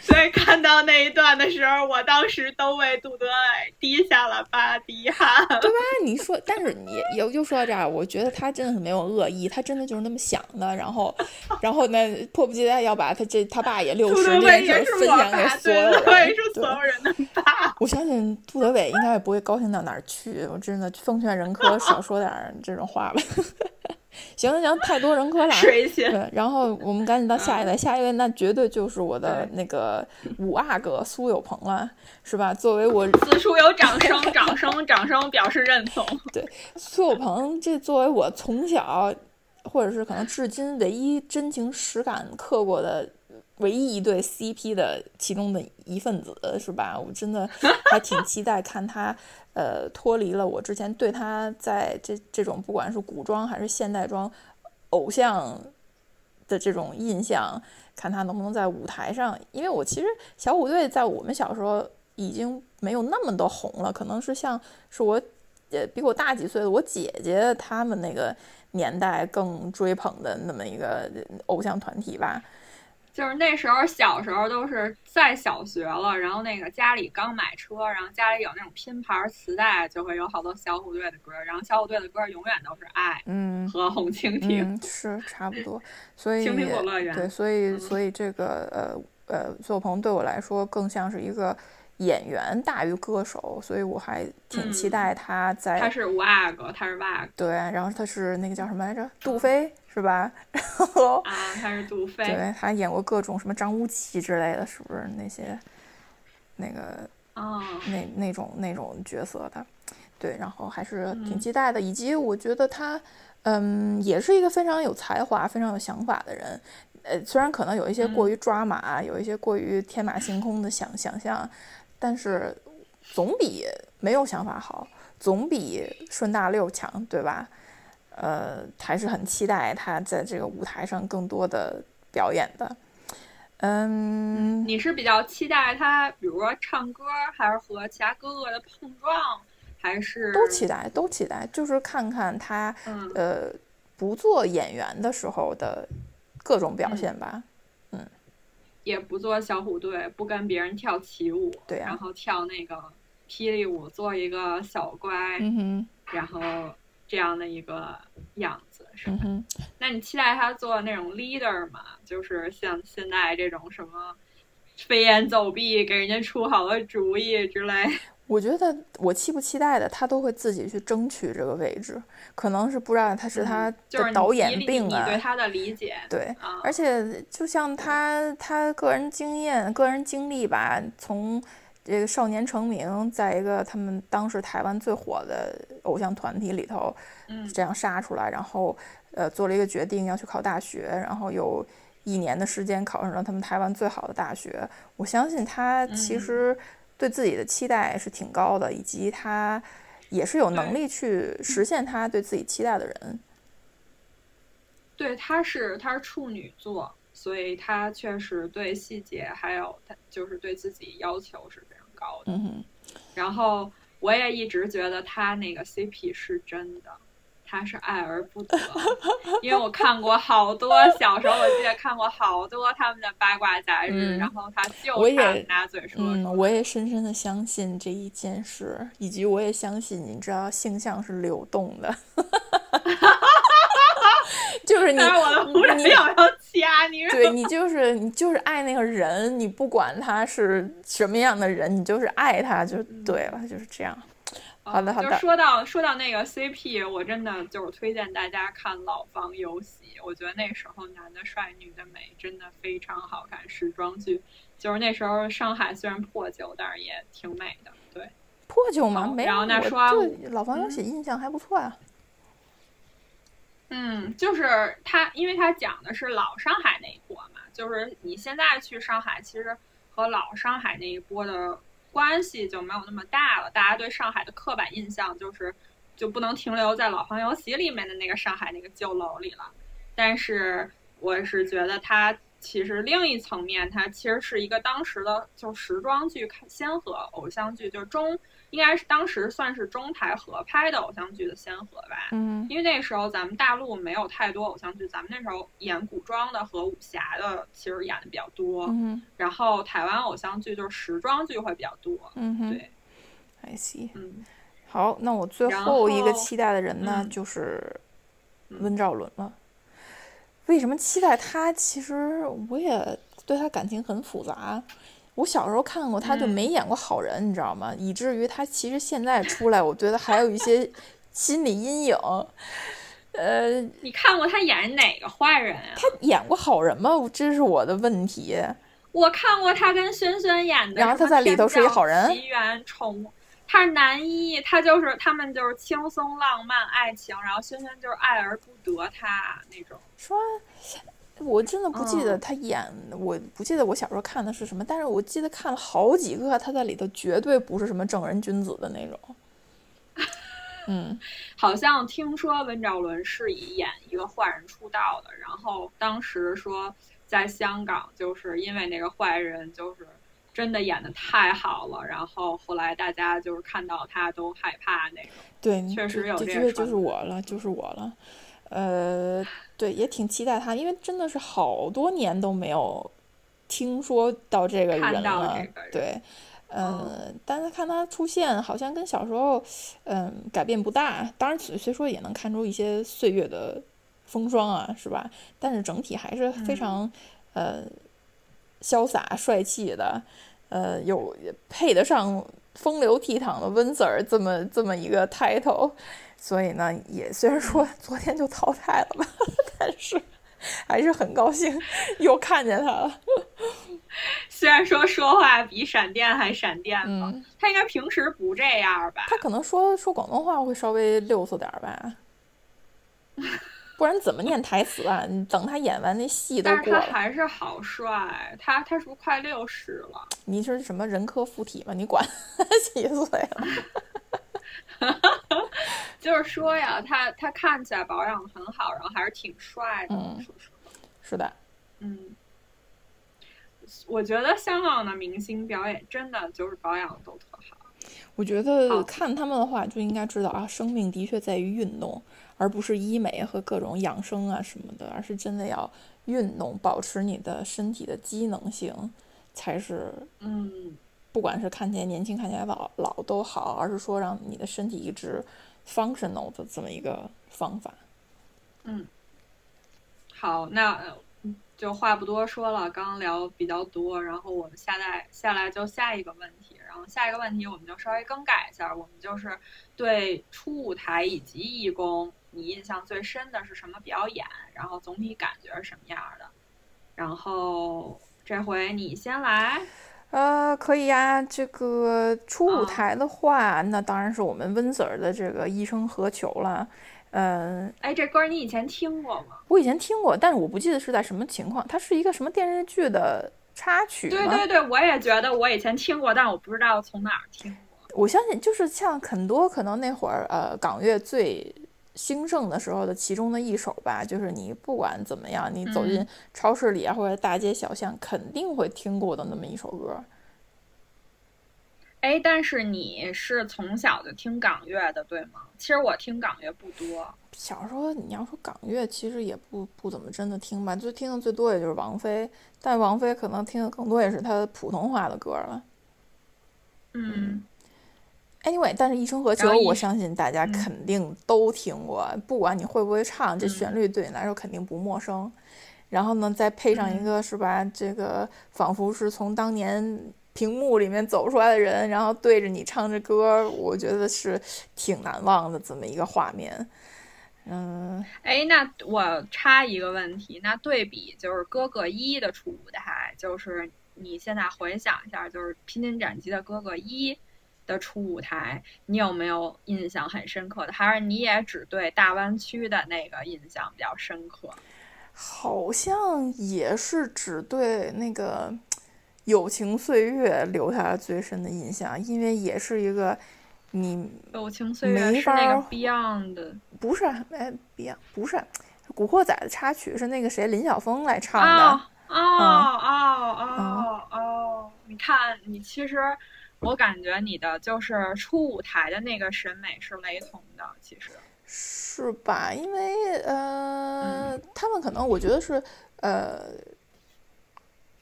所以看到那一段的时候，我当时都为杜德伟滴下了八滴汗，对吧？你说，但是你又又说到这儿，我觉得他真的是没有恶意，他真的就是那么想的，然后，*laughs* 然后呢，迫不及待要把他这他爸也六十这件事分享给所有人，对，是所有人的爸。我相信杜德伟应该也不会高兴到哪儿去，我真的奉劝任科少说点这种话吧。*laughs* 行行，太多人科了。对，然后我们赶紧到下一位，下一位那绝对就是我的那个五阿哥苏有朋了，是吧？作为我此处有掌声，掌声，掌声表示认同。*laughs* 对，苏有朋这作为我从小或者是可能至今唯一真情实感刻过的。唯一一对 CP 的其中的一份子是吧？我真的还挺期待看他，呃，脱离了我之前对他在这这种不管是古装还是现代装偶像的这种印象，看他能不能在舞台上。因为我其实小虎队在我们小时候已经没有那么的红了，可能是像是我呃比我大几岁的我姐姐他们那个年代更追捧的那么一个偶像团体吧。就是那时候小时候都是在小学了，然后那个家里刚买车，然后家里有那种拼盘磁带，就会有好多小虎队的歌，然后小虎队的歌永远都是爱，嗯，和红蜻蜓，是差不多，所以对，所以所以这个呃呃，苏有朋对我来说更像是一个演员大于歌手，所以我还挺期待他在，他是五阿哥，他是阿哥，对，然后他是那个叫什么来着，杜飞。是吧？*laughs* 然后啊，他是杜飞，对他演过各种什么张无忌之类的，是不是那些那个啊那那种那种角色的？对，然后还是挺期待的。以及我觉得他嗯，也是一个非常有才华、非常有想法的人。呃，虽然可能有一些过于抓马，有一些过于天马行空的想想象，但是总比没有想法好，总比顺大溜强，对吧？呃，还是很期待他在这个舞台上更多的表演的。嗯，你是比较期待他，比如说唱歌，还是和其他哥哥的碰撞，还是都期待，都期待，就是看看他呃不做演员的时候的各种表现吧。嗯，也不做小虎队，不跟别人跳起舞，对，然后跳那个霹雳舞，做一个小乖，然后。这样的一个样子是吧？那你期待他做那种 leader 吗？就是像现在这种什么飞檐走壁，给人家出好多主意之类。我觉得我期不期待的，他都会自己去争取这个位置。可能是不知道他是他的导演病啊。对他的理解。对，而且就像他他个人经验、个人经历吧，从。这个少年成名，在一个他们当时台湾最火的偶像团体里头，这样杀出来，然后呃做了一个决定要去考大学，然后有一年的时间考上了他们台湾最好的大学。我相信他其实对自己的期待是挺高的，以及他也是有能力去实现他对自己期待的人。对，他是他是处女座。所以他确实对细节还有他就是对自己要求是非常高的。嗯然后我也一直觉得他那个 CP 是真的，他是爱而不得，*laughs* 因为我看过好多小时候，我记得看过好多他们的八卦杂志，然后他就差拿嘴说。嗯，我也深深的相信这一件事，以及我也相信，你知道性向是流动的。*laughs* 就是你，我的不是要要掐你，对你就是你就是爱那个人，你不管他是什么样的人，你就是爱他就对了，就是这样。好的好的。就说到说到那个 CP，我真的就是推荐大家看《老房有喜》，我觉得那时候男的帅，女的美，真的非常好看。时装剧就是那时候上海虽然破旧，但是也挺美的。对，破旧吗？没有。然后那说《老房有喜》印象还不错呀。嗯，就是他，因为他讲的是老上海那一波嘛，就是你现在去上海，其实和老上海那一波的关系就没有那么大了。大家对上海的刻板印象就是，就不能停留在《老房有喜》里面的那个上海那个旧楼里了。但是，我是觉得它其实另一层面，它其实是一个当时的就时装剧先河，偶像剧就中。应该是当时算是中台合拍的偶像剧的先河吧。嗯，因为那时候咱们大陆没有太多偶像剧，咱们那时候演古装的和武侠的其实演的比较多。嗯，然后台湾偶像剧就是时装剧会比较多。嗯哼，对，I see。嗯，好，那我最后一个期待的人呢，嗯就是温兆伦了。为什么期待他？其实我也对他感情很复杂。我小时候看过他，就嗯没演过好人，你知道吗？以至于他其实现在出来，我觉得还有一些 *laughs* 心理阴影。呃，你看过他演哪个坏人啊？他演过好人吗？这是我的问题。我看过他跟轩轩演的，然后他在里头是一好人奇缘宠物，他是男一，他就是他们就是轻松浪漫爱情，然后轩轩就是爱而不得他那种。说，我真的不记得嗯他演，我不记得我小时候看的是什么，但是我记得看了好几个，他在里头绝对不是什么正人君子的那种。*laughs* 嗯，好像听说温兆伦是以演一个坏人出道的，然后当时说在香港就是因为那个坏人就是真的演的太好了，然后后来大家就是看到他都害怕那种。对，确实有这这个就是我了，就是我了。呃，对，也挺期待他，因为真的是好多年都没有听说到这个人了。人对，嗯，但是看他出现，好像跟小时候，嗯，改变不大。当然，虽虽说也能看出一些岁月的风霜啊，是吧？但是整体还是非嗯常，呃，潇洒帅气的，呃，有配得上风流倜傥的温 Sir 这么这么一个 title。所以呢，也虽然说昨天就淘汰了吧，*laughs* 但是还是很高兴又看见他了。*laughs* 虽然说说话比闪电还闪电吧，嗯，他应该平时不这样吧？他可能说说广东话会稍微溜索点儿吧，*laughs* 不然怎么念台词啊？你等他演完那戏都但是他，还是好帅，他他是不是快六十了？你是什么人科附体吗？你管几岁了？*laughs* 就是说呀，他他看起来保养的很好，然后还是挺帅的。是的，嗯，我觉得香港的明星表演真的就是保养都特好。我觉得看他们的话就应该知道啊，生命的确在于运动，而不是医美和各种养生啊什么的，而是真的要运动，保持你的身体的机能性，才是嗯，不管是看起来年轻、看起来老老都好，而是说让你的身体一直 functional 的这么一个方法。嗯好，那呃就话不多说了，刚刚聊比较多，然后我们下来下来就下一个问题，然后下一个问题我们就稍微更改一下，我们就是对初舞台以及义工，你印象最深的是什么表演？然后总体感觉是什么样的？然后这回你先来，呃，可以呀。这个初舞嗯台的话，那当然是我们温 Sir 的这个《一生何求》了。嗯，哎，这歌你以前听过吗？我以前听过，但是我不记得是在什么情况。它是一个什么电视剧的插曲？对对对，我也觉得我以前听过，但我不知道从哪儿听过。我相信就是像很多可能那会儿呃港乐最兴盛的时候的其中的一首吧，就是你不管怎么样，你走进嗯超市里啊或者大街小巷，肯定会听过的那么一首歌。哎，但是你是从小就听港乐的，对吗？其实我听港乐不多。小时候你要说港乐，其实也不不怎么真的听吧，就听的最多也就是王菲，但王菲可能听的更多也是她普通话的歌了。嗯，Anyway，但是《一生何求我相信大家嗯肯定都听过，不管你会不会唱，这嗯旋律对你来说肯定不陌生。然后呢，再配上一嗯个是吧，这个仿佛是从当年屏幕里面走出来的人，然后对着你唱着歌，我觉得是挺难忘的这么一个画面。嗯，哎，那我插一个问题，那对比就是哥哥一的初舞台，就是你现在回想一下，就是《披荆斩棘的哥哥一》的初舞台，你有没有印象很深刻的？还是你也只对大湾区的那个印象比较深刻？好像也是只对那个友情岁月留下了最深的印象，因为也是一个你友情岁月没是那个 Beyond 的，不是哎，Beyond 不是，古惑仔》的插曲是那个谁林晓峰来唱的。哦哦哦哦哦！你看，你其实我感觉你的就是初舞台的那个审美是雷同的，其实是吧？因为呃，他们可能我觉得是呃。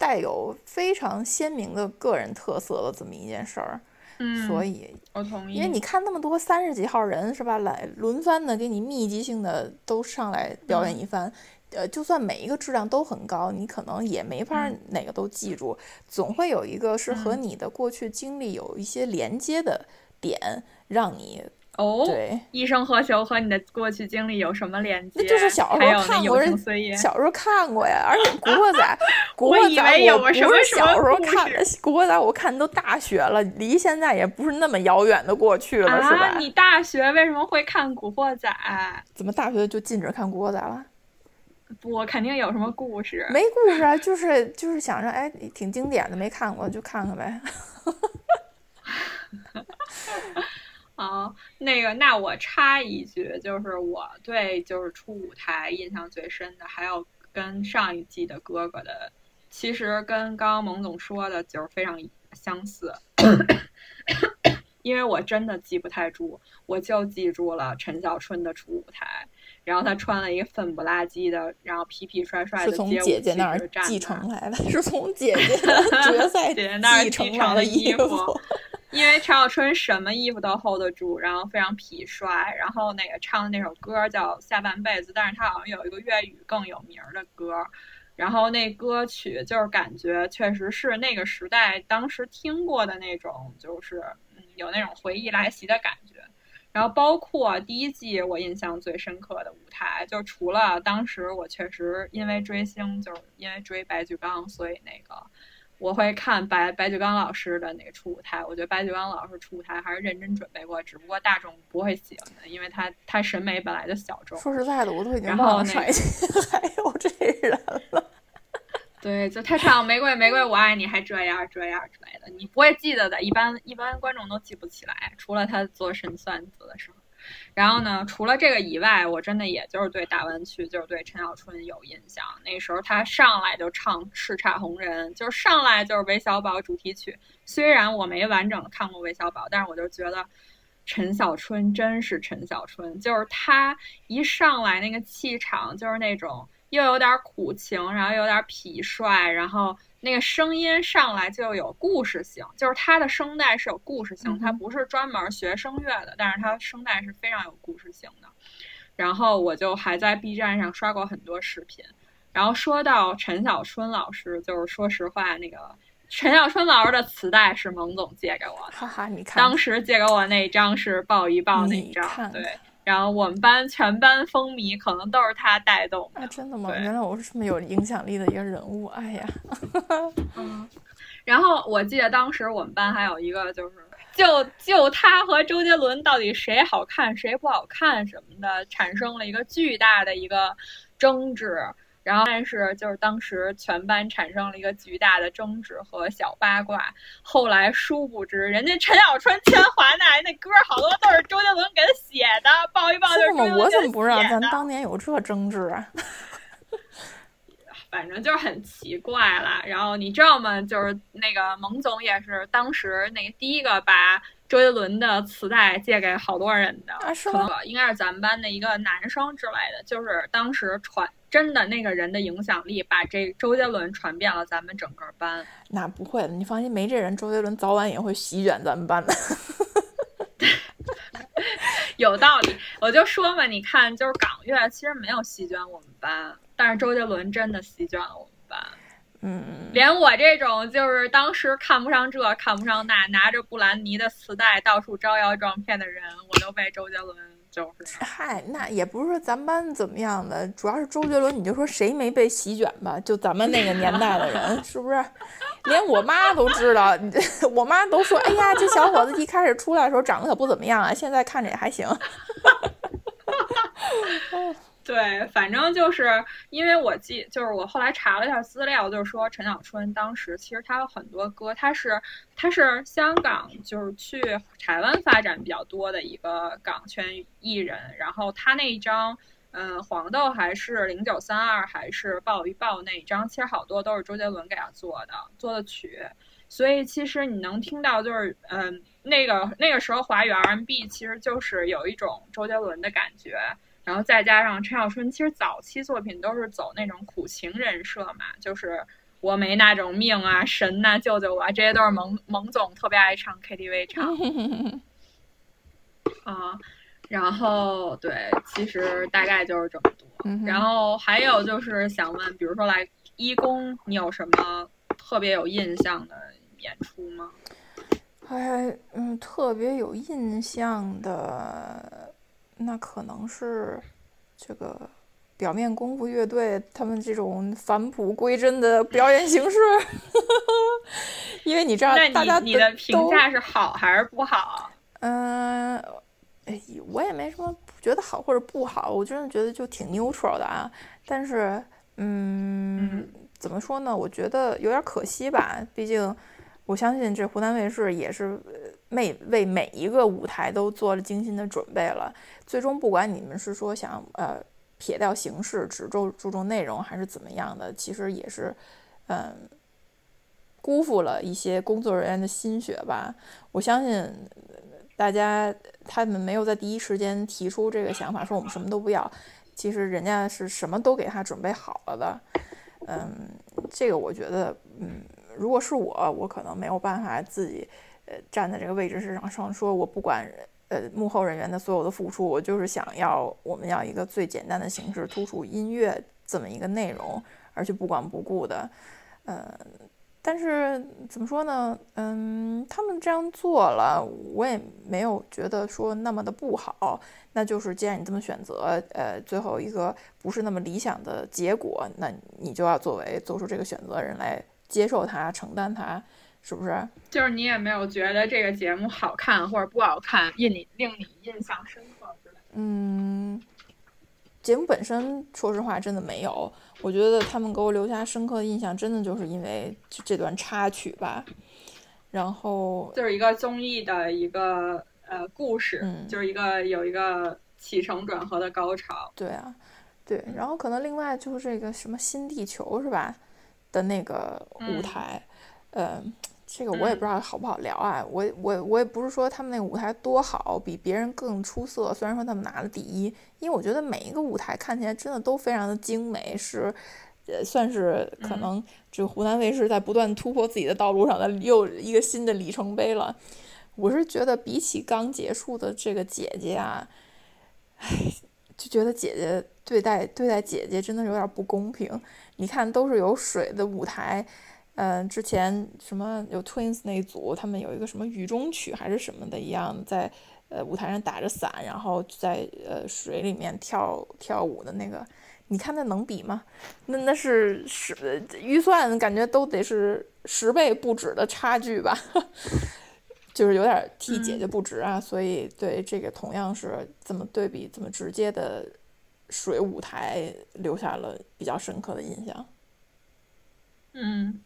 带有非常鲜明的个人特色的这么一件事儿，嗯，所以我同意。因为你看那么多三十几号人是吧，来轮番的给你密集性的都上来表演一番，呃，就算每一个质量都很高，你可能也没法哪个都记住，总会有一个是和你的过去经历有一些连接的点，让你。哦，对，一生何求和你的过去经历有什么连接？那就是小时候看过人，小时候看过呀。而且《古惑仔》，《古惑仔》我不是小时候看的，《古惑仔》我看都大学了，离现在也不是那么遥远的过去了，是吧？你大学为什么会看《古惑仔》？怎么大学就禁止看《古惑仔》了？不，肯定有什么故事。没故事啊，就是就是想着，哎，挺经典的，没看过就看看呗。*laughs* 好，那个，那我插一句，就是我对就是出舞台印象最深的，还有跟上一季的哥哥的，其实跟刚刚蒙总说的，就是非常相似，*coughs* 因为我真的记不太住，我就记住了陈小春的出舞台，然后他穿了一个粉不拉几的，然后痞痞帅帅的，是从姐姐那儿继承来的，是从姐姐决赛姐那儿继承的衣服。因为陈小春什么衣服都 hold 得住，然后非常痞帅，然后那个唱的那首歌叫《下半辈子》，但是他好像有一个粤语更有名的歌，然后那歌曲就是感觉确实是那个时代当时听过的那种，就是嗯有那种回忆来袭的感觉。然后包括第一季我印象最深刻的舞台，就除了当时我确实因为追星，就是因为追白举纲，所以那个。我会看白白举纲老师的那个出舞台，我觉得白举纲老师出舞台还是认真准备过，只不过大众不会喜欢的，因为他他审美本来就小众。说实在的，我都已经忘了帅气 *laughs* 还有这人了。对，就他唱《玫瑰玫瑰我爱你》还这样这样之类的，你不会记得的，一般一般观众都记不起来，除了他做神算子的时候。然后呢，除了这个以外，我真的也就是对大湾区，就是对陈小春有印象。那时候他上来就唱《叱咤红人》，就是上来就是韦小宝主题曲。虽然我没完整的看过韦小宝，但是我就觉得陈小春真是陈小春，就是他一上来那个气场，就是那种又有点苦情，然后有点痞帅，然后。那个声音上来就有故事性，就是他的声带是有故事性，他不是专门学声乐的，但是他声带是非常有故事性的。然后我就还在 B 站上刷过很多视频。然后说到陈小春老师，就是说实话，那个陈小春老师的磁带是蒙总借给我的，哈哈，你看，当时借给我那张是抱一抱那张，对。然后我们班全班风靡，可能都是他带动的。啊，真的吗？原来我是这么有影响力的一个人物。哎呀，嗯。然后我记得当时我们班还有一个，就是就就他和周杰伦到底谁好看谁不好看什么的，产生了一个巨大的一个争执。然后，但是就是当时全班产生了一个巨大的争执和小八卦。后来，殊不知人家陈小春《签华那》那歌好多都是周杰伦给他写的，抱一抱就是周杰伦我怎么不知道咱当年有这争执啊？*laughs* 反正就是很奇怪了。然后你知道吗？就是那个蒙总也是当时那个第一个把周杰伦的磁带借给好多人的，应该是咱们班的一个男生之类的，就是当时传。真的，那个人的影响力把这周杰伦传遍了咱们整个班。那不会的，你放心，没这人，周杰伦早晚也会席卷咱们班的。*laughs* 有道理，我就说嘛，你看，就是港乐其实没有席卷我们班，但是周杰伦真的席卷了我们班。嗯，连我这种就是当时看不上这看不上那，拿着布兰妮的磁带到处招摇撞骗的人，我都被周杰伦就是。嗨，那也不是说咱们班怎么样的，主要是周杰伦，你就说谁没被席卷吧？就咱们那个年代的人，是不是？*laughs* 连我妈都知道，*laughs* 我妈都说，哎呀，这小伙子一开始出来的时候长得可不怎么样啊，现在看着也还行。*laughs* 对，反正就是因为我记，就是我后来查了一下资料，就是说陈小春当时其实他有很多歌，他是他是香港就是去台湾发展比较多的一个港圈艺人，然后他那一张嗯，黄豆还是零九三二还是抱一抱那一张，其实好多都是周杰伦给他做的做的曲，所以其实你能听到就是嗯，那个那个时候华语 R&B 其实就是有一种周杰伦的感觉。然后再加上陈小春，其实早期作品都是走那种苦情人设嘛，就是我没那种命啊，神呐，救救我！这些都是蒙蒙总特别爱唱 KTV 唱。*laughs* 啊，然后对，其实大概就是这么多。然后还有就是想问，比如说来一公，你有什么特别有印象的演出吗？哎，嗯，特别有印象的。那可能是这个表面功夫乐队他们这种返璞归真的表演形式，*laughs* 因为你知道，大家你的评价是好还是不好？嗯，哎，我也没什么觉得好或者不好，我真的觉得就挺 neutral 的啊。但是，嗯，怎么说呢？我觉得有点可惜吧。毕竟，我相信这湖南卫视也是。每为每一个舞台都做了精心的准备了，最终不管你们是说想呃撇掉形式，只注注重内容，还是怎么样的，其实也是，嗯，辜负了一些工作人员的心血吧。我相信大家他们没有在第一时间提出这个想法，说我们什么都不要，其实人家是什么都给他准备好了的。嗯，这个我觉得，嗯，如果是我，我可能没有办法自己。呃，站在这个位置上上说，我不管呃幕后人员的所有的付出，我就是想要我们要一个最简单的形式，突出音乐这么一个内容，而且不管不顾的，呃，但是怎么说呢？嗯，他们这样做了，我也没有觉得说那么的不好。那就是既然你这么选择，呃，最后一个不是那么理想的结果，那你就要作为做出这个选择的人来接受它，承担它。是不是？就是你也没有觉得这个节目好看或者不好看，印你令你印象深刻之类的。嗯，节目本身，说实话，真的没有。我觉得他们给我留下深刻的印象，真的就是因为这段插曲吧。然后就是一个综艺的一个呃故事，就是一个有一个起承转合的高潮。对啊，对。然后可能另外就是这个什么新地球是吧？的那个舞台，嗯。这个我也不知道好不好聊啊，我我我也不是说他们那个舞台多好，比别人更出色。虽然说他们拿了第一，因为我觉得每一个舞台看起来真的都非常的精美，是，呃，算是可能这个湖南卫视在不断突破自己的道路上的又一个新的里程碑了。我是觉得比起刚结束的这个姐姐啊，唉，就觉得姐姐对待对待姐姐真的有点不公平。你看，都是有水的舞台。嗯，之前什么有 Twins 那一组，他们有一个什么雨中曲还是什么的一样，在呃舞台上打着伞，然后在呃水里面跳跳舞的那个，你看那能比吗？那那是十预算感觉都得是十倍不止的差距吧，*laughs* 就是有点替姐姐不值啊。所以对这个同样是这么对比这么直接的水舞台，留下了比较深刻的印象。嗯。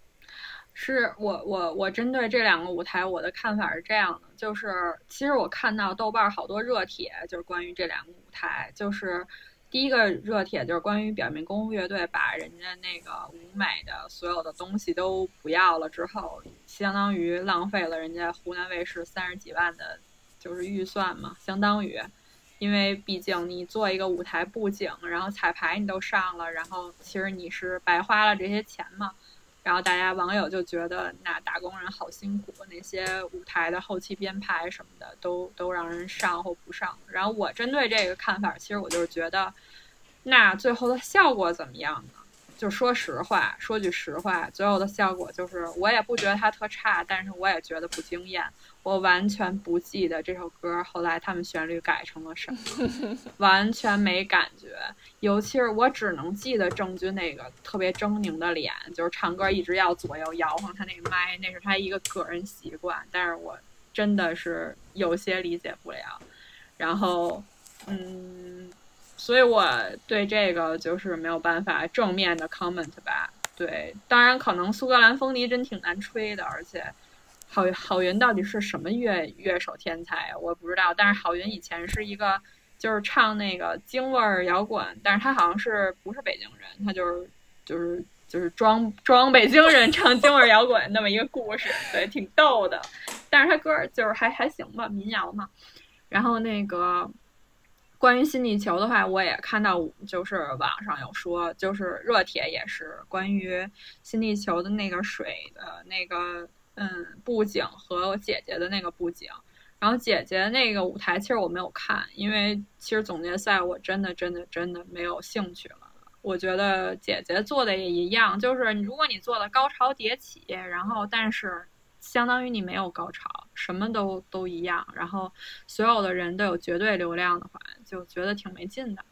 是我我我针对这两个舞台，我的看法是这样的，就是其实我看到豆瓣好多热帖，就是关于这两个舞台，就是第一个热帖就是关于表面功夫乐队把人家那个舞美的所有的东西都不要了之后，相当于浪费了人家湖南卫视三十几万的，就是预算嘛，相当于，因为毕竟你做一个舞台布景，然后彩排你都上了，然后其实你是白花了这些钱嘛。然后大家网友就觉得那打工人好辛苦，那些舞台的后期编排什么的都都让人上或不上。然后我针对这个看法，其实我就是觉得，那最后的效果怎么样呢？就说实话，说句实话，最后的效果就是我也不觉得它特差，但是我也觉得不惊艳。我完全不记得这首歌后来他们旋律改成了什么，完全没感觉。尤其是我只能记得郑钧那个特别狰狞的脸，就是唱歌一直要左右摇晃他那个麦，那是他一个个人习惯。但是我真的是有些理解不了。然后，嗯，所以我对这个就是没有办法正面的 comment 吧。对，当然可能苏格兰风笛真挺难吹的，而且。郝郝云到底是什么乐乐手天才啊？我不知道。但是郝云以前是一个就是唱那个京味儿摇滚，但是他好像是不是北京人，他就是就是就是装装北京人唱京味儿摇滚那么一个故事，对，挺逗的。但是他歌就是还还行吧，民谣嘛。然后那个关于新地球的话，我也看到就是网上有说，就是热帖也是关于新地球的那个水的那个嗯布景和我姐姐的那个布景。然后姐姐那个舞台其实我没有看，因为其实总决赛我真的真的真的没有兴趣了。我觉得姐姐做的也一样，就是如果你做的高潮迭起，然后但是相当于你没有高潮，什么都都一样，然后所有的人都有绝对流量的话，就觉得挺没劲的。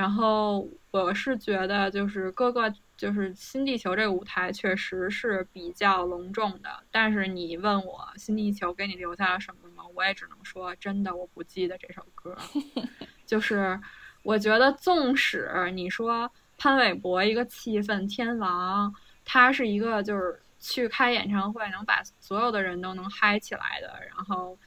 然后我是觉得就是各个。就是新地球这个舞台确实是比较隆重的，但是你问我新地球给你留下了什么吗？我也只能说真的我不记得这首歌。*laughs* 就是我觉得，纵使你说潘玮柏一个气氛天王，他是一个就是去开演唱会能把所有的人都能嗨起来的，然后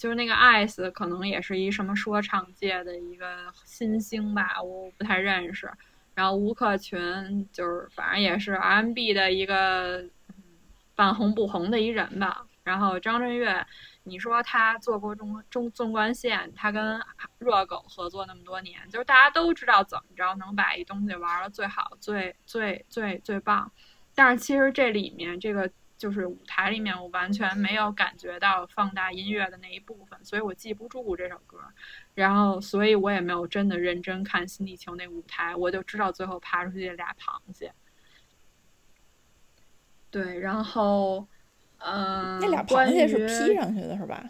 就是那个 ice 可能也是一什么说唱界的一个新星吧，我不太认识。然后吴克群就是反正也是 R&B 的一个半红不红的一人吧。然后张震岳，你说他做过中中纵贯线，他跟热狗合作那么多年，就是大家都知道怎么着能把一东西玩的最好、最最最最棒。但是其实这里面这个就是舞台里面，我完全没有感觉到放大音乐的那一部分，所以我记不住这首歌。然后，所以我也没有真的认真看新地球那舞台，我就知道最后爬出去俩螃蟹。对，然后，嗯，那俩螃蟹是 P 上去的，是吧？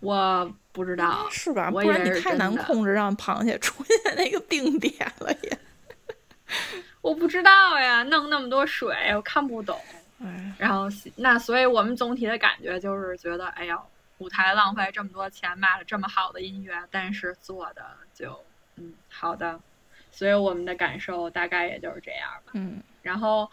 我不知道，*laughs* 是吧？不然你太难控制让螃蟹出现那个定点了也。*laughs* 我不知道呀，弄那么多水，我看不懂。然后，那所以我们总体的感觉就是觉得，哎呀。舞台浪费这么多钱买了这么好的音乐，但是做的就嗯好的，所以我们的感受大概也就是这样吧。嗯，然后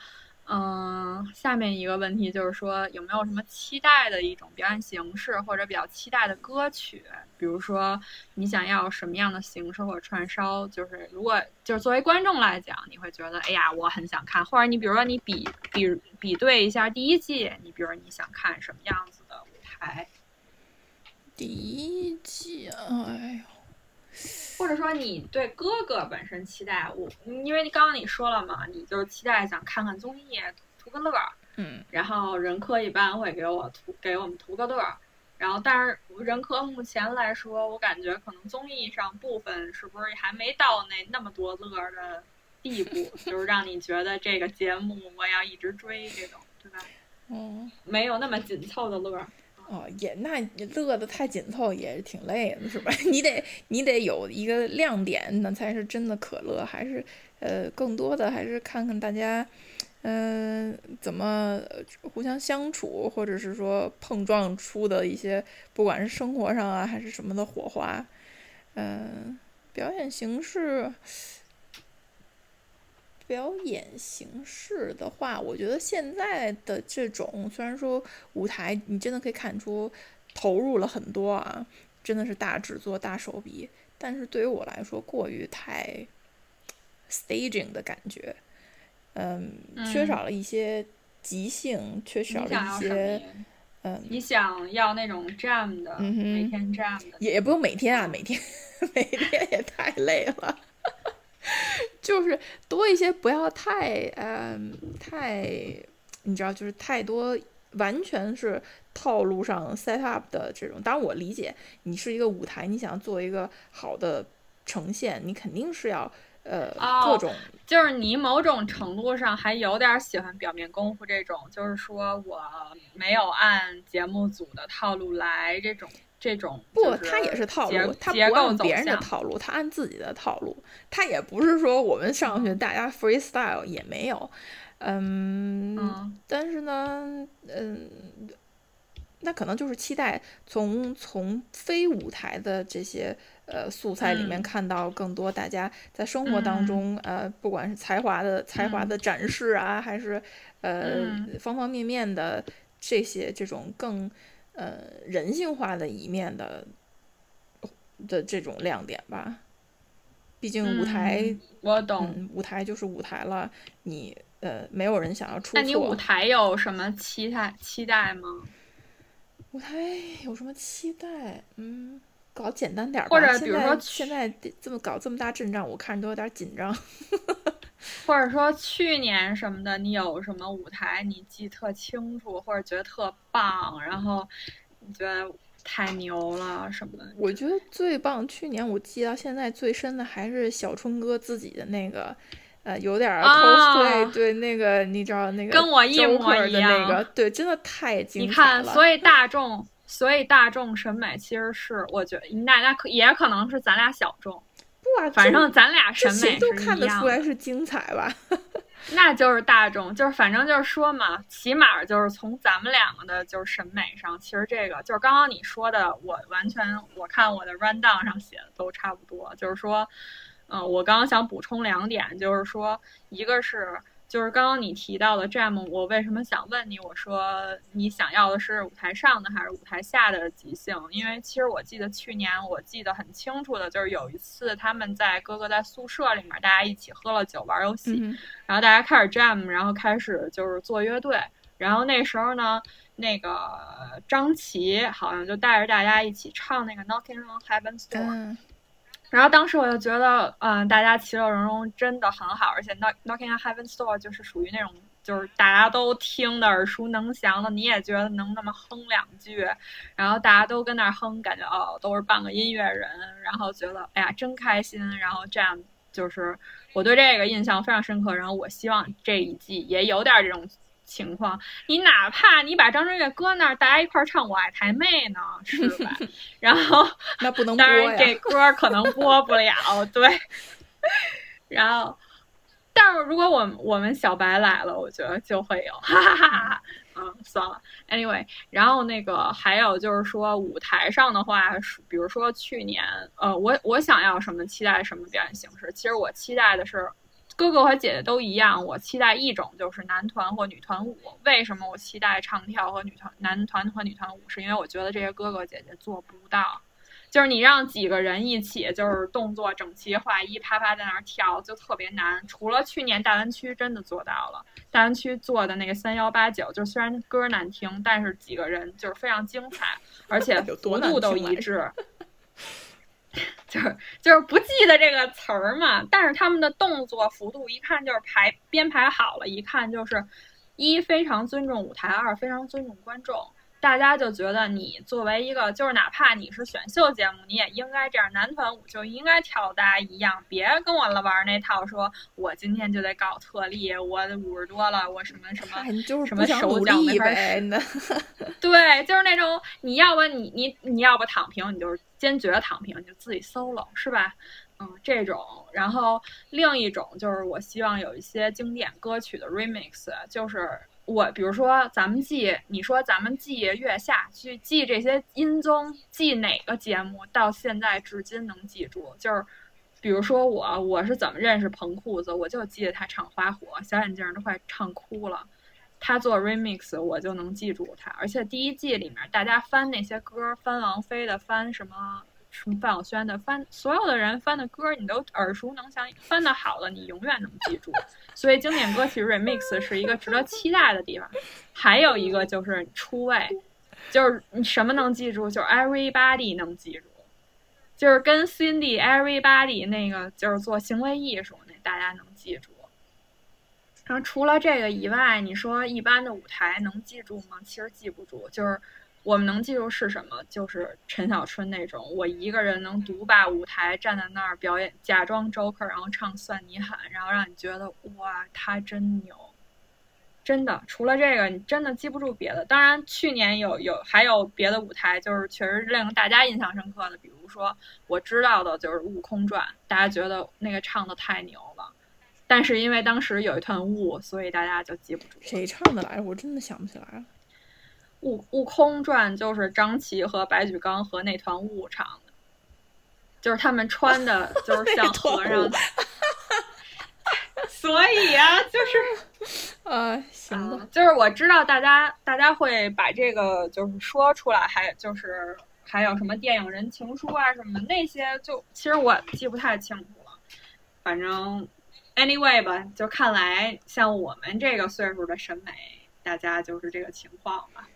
嗯，下面一个问题就是说有没有什么期待的一种表演形式，或者比较期待的歌曲？比如说你想要什么样的形式或者串烧？就是如果就是作为观众来讲，你会觉得哎呀我很想看，或者你比如说你比比比对一下第一季，你比如你想看什么样子的舞台？第一季，哎呦，或者说你对哥哥本身期待我，因为刚刚你说了嘛，你就是期待想看看综艺，图个乐儿，嗯，然后任科一般会给我图给我们图个乐儿，然后但是任科目前来说，我感觉可能综艺上部分是不是还没到那那么多乐儿的地步，*laughs* 就是让你觉得这个节目我要一直追这种，对吧？嗯，没有那么紧凑的乐儿。哦，也那乐的太紧凑也挺累的，是吧？*laughs* 你得你得有一个亮点，那才是真的可乐。还是呃，更多的还是看看大家，嗯，怎么互相相处，或者是说碰撞出的一些，不管是生活上啊还是什么的火花。嗯，表演形式。表演形式的话，我觉得现在的这种虽然说舞台，你真的可以看出投入了很多啊，真的是大制作、大手笔，但是对于我来说，过于太 staging 的感觉，嗯，缺少了一些即兴，缺少了一些，嗯，你想要那种 jam 的，每天 jam 的，也也不用每天啊，每天 *laughs* 每天也太累了。就是多一些，不要太嗯太，你知道，就是太多完全是套路上 set up 的这种。当然我理解，你是一个舞台，你想做一个好的呈现，你肯定是要呃各种。就是你某种程度上还有点喜欢表面功夫这种，就是说我没有按节目组的套路来这种。这种不，他也是套路，他不按别人的套路，他按自己的套路。他也不是说我们上去大家 freestyle 也没有，嗯，但是呢，嗯，那可能就是期待从从非舞台的这些呃素材里面看到更多大家在生活当中呃，不管是才华的才华的展示啊，还是呃方方面面的这些这种更。呃，人性化的一面的的这种亮点吧。毕竟舞台，我懂，舞台就是舞台了。你呃，没有人想要出错。那你舞台有什么期待期待吗？舞台有什么期待？嗯，搞简单点儿。或者比如说现在这么搞这么大阵仗，我看着都有点紧张。*laughs* 或者说去年什么的，你有什么舞台你记特清楚，或者觉得特棒，然后你觉得？太牛了，什么的？我觉得最棒。去年我记到现在最深的还是小春哥自己的那个，呃，有点 cosplay，对那个你知道那个跟我一模一样，那个对，真的太精彩了。你看，所以 *laughs* 大众，所以大众审美其实是，我觉得那那可也可能是咱俩小众，不啊，反正咱俩审美都看得出来是精彩吧。那就是大众，就是反正就是说嘛，起码就是从咱们两个的，就是审美上，其实这个就是刚刚你说的，我完全我看我的 rundown 上写的都差不多，就是说，嗯，我刚刚想补充两点，就是说，一个是。就是刚刚你提到的 Jam，我为什么想问你？我说你想要的是舞台上的还是舞台下的即兴？因为其实我记得去年我记得很清楚的，就是有一次他们在哥哥在宿舍里面，大家一起喝了酒玩游戏，然后大家开始 Jam，然后开始就是做乐队，然后那时候呢，那个张琪好像就带着大家一起唱那个 Knocking on Heaven's Door。然后当时我就觉得，嗯，大家其乐融融真的很好，而且《Knock Knocking on Heaven's Door》就是属于那种，就是大家都听的耳熟能详的，你也觉得能那么哼两句，然后大家都跟那儿哼，感觉哦，都是半个音乐人，然后觉得哎呀真开心，然后这样就是我对这个印象非常深刻，然后我希望这一季也有点这种。情况，你哪怕你把张震岳搁那儿，大家一块儿唱《我爱台妹》呢，是吧？*laughs* 然后 *laughs* 那不能当然这歌可能播不了，对。然后，但是如果我我们小白来了，我觉得就会有，哈哈哈哈。嗯，算了，anyway。然后那个还有就是说舞台上的话，比如说去年，呃，我我想要什么，期待什么表演形式。其实我期待的是。哥哥和姐姐都一样，我期待一种就是男团或女团舞。为什么我期待唱跳和女团、男团和女团舞？是因为我觉得这些哥哥姐姐做不到，就是你让几个人一起，就是动作整齐划一，啪啪在那儿跳，就特别难。除了去年大湾区真的做到了，大湾区做的那个三幺八九，就虽然歌难听，但是几个人就是非常精彩，而且 *laughs* 幅度都一致。*laughs* 就是就是不记得这个词儿嘛，但是他们的动作幅度一看就是排编排好了，一看就是一非常尊重舞台，二非常尊重观众。大家就觉得你作为一个，就是哪怕你是选秀节目，你也应该这样。男团舞就应该跳大家一样，别跟我了玩那套，说我今天就得搞特例，我五十多了，我什么什么什么手脚没法使。*laughs* *laughs* 对，就是那种你要不你你你要不躺平，你就是坚决躺平，你就自己 solo 是吧？嗯，这种。然后另一种就是我希望有一些经典歌曲的 remix，就是。我比如说，咱们记，你说咱们记月下去记这些音综，记哪个节目到现在至今能记住？就是，比如说我，我是怎么认识彭裤子，我就记得他唱花火，小眼镜都快唱哭了。他做 remix，我就能记住他。而且第一季里面，大家翻那些歌，翻王菲的，翻什么？什么范晓萱的翻，所有的人翻的歌你都耳熟能详，翻的好了你永远能记住。所以经典歌曲 remix 是一个值得期待的地方。还有一个就是出位，就是你什么能记住？就是 everybody 能记住，就是跟 Cindy everybody 那个就是做行为艺术那大家能记住。然后除了这个以外，你说一般的舞台能记住吗？其实记不住，就是。我们能记住是什么？就是陈小春那种，我一个人能独霸舞台，站在那儿表演，假装 Joker，然后唱算你狠，然后让你觉得哇，他真牛，真的。除了这个，你真的记不住别的。当然，去年有有还有别的舞台，就是确实令大家印象深刻的，比如说我知道的就是《悟空传》，大家觉得那个唱的太牛了，但是因为当时有一团雾，所以大家就记不住。谁唱的来？我真的想不起来了。悟悟空传就是张琪和白举纲和那团雾唱的，就是他们穿的，*laughs* *laughs* 就是像和尚。所以啊，就是呃，行吧，就是我知道大家大家会把这个就是说出来，还就是还有什么电影人情书啊什么那些，就其实我记不太清楚了。反正 anyway 吧，就看来像我们这个岁数的审美，大家就是这个情况吧。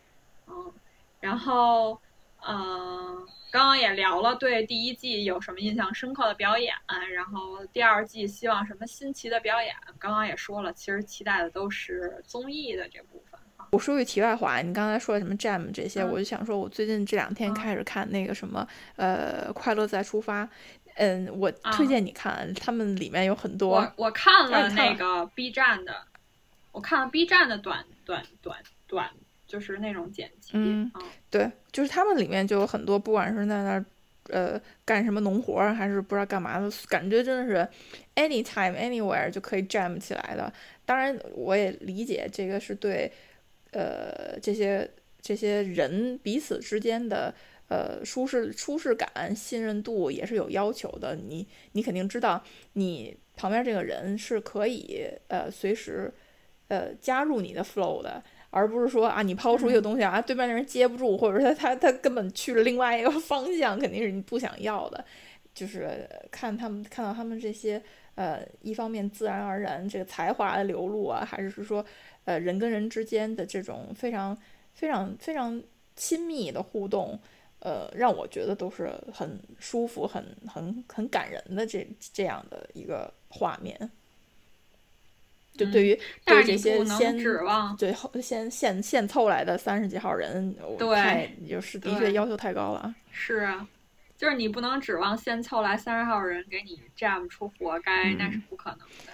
嗯，然后嗯，刚刚也聊了对第一季有什么印象深刻的表演，然后第二季希望什么新奇的表演，刚刚也说了，其实期待的都是综艺的这部分。我说句题外话，你刚才说什么 Jam 这些，我就想说，我最近这两天开始看那个什么，呃，快乐再出发，嗯，我推荐你看，他们里面有很多。我我看了那个 B 站的，我看了 B 站的短短短短，就是那种剪辑。嗯，对，就是他们里面就有很多，不管是在那儿呃干什么农活，还是不知道干嘛的，感觉真的是 anytime anywhere 就可以 Jam 起来的。当然，我也理解这个是对。呃，这些这些人彼此之间的呃舒适舒适感、信任度也是有要求的。你你肯定知道，你旁边这个人是可以呃随时呃加入你的 flow 的，而不是说啊你抛出一个东西啊，对面的人接不住，或者说他他他根本去了另外一个方向，肯定是你不想要的。就是看他们看到他们这些呃，一方面自然而然这个才华的流露啊，还是说。呃，人跟人之间的这种非常、非常、非常亲密的互动，呃，让我觉得都是很舒服、很、很、很感人的这这样的一个画面。就对于对这些先对后先现现凑来的三十几号人，对就是的确要求太高了。是啊，就是你不能指望先凑来三十号人给你 jam 出活该，那是不可能的。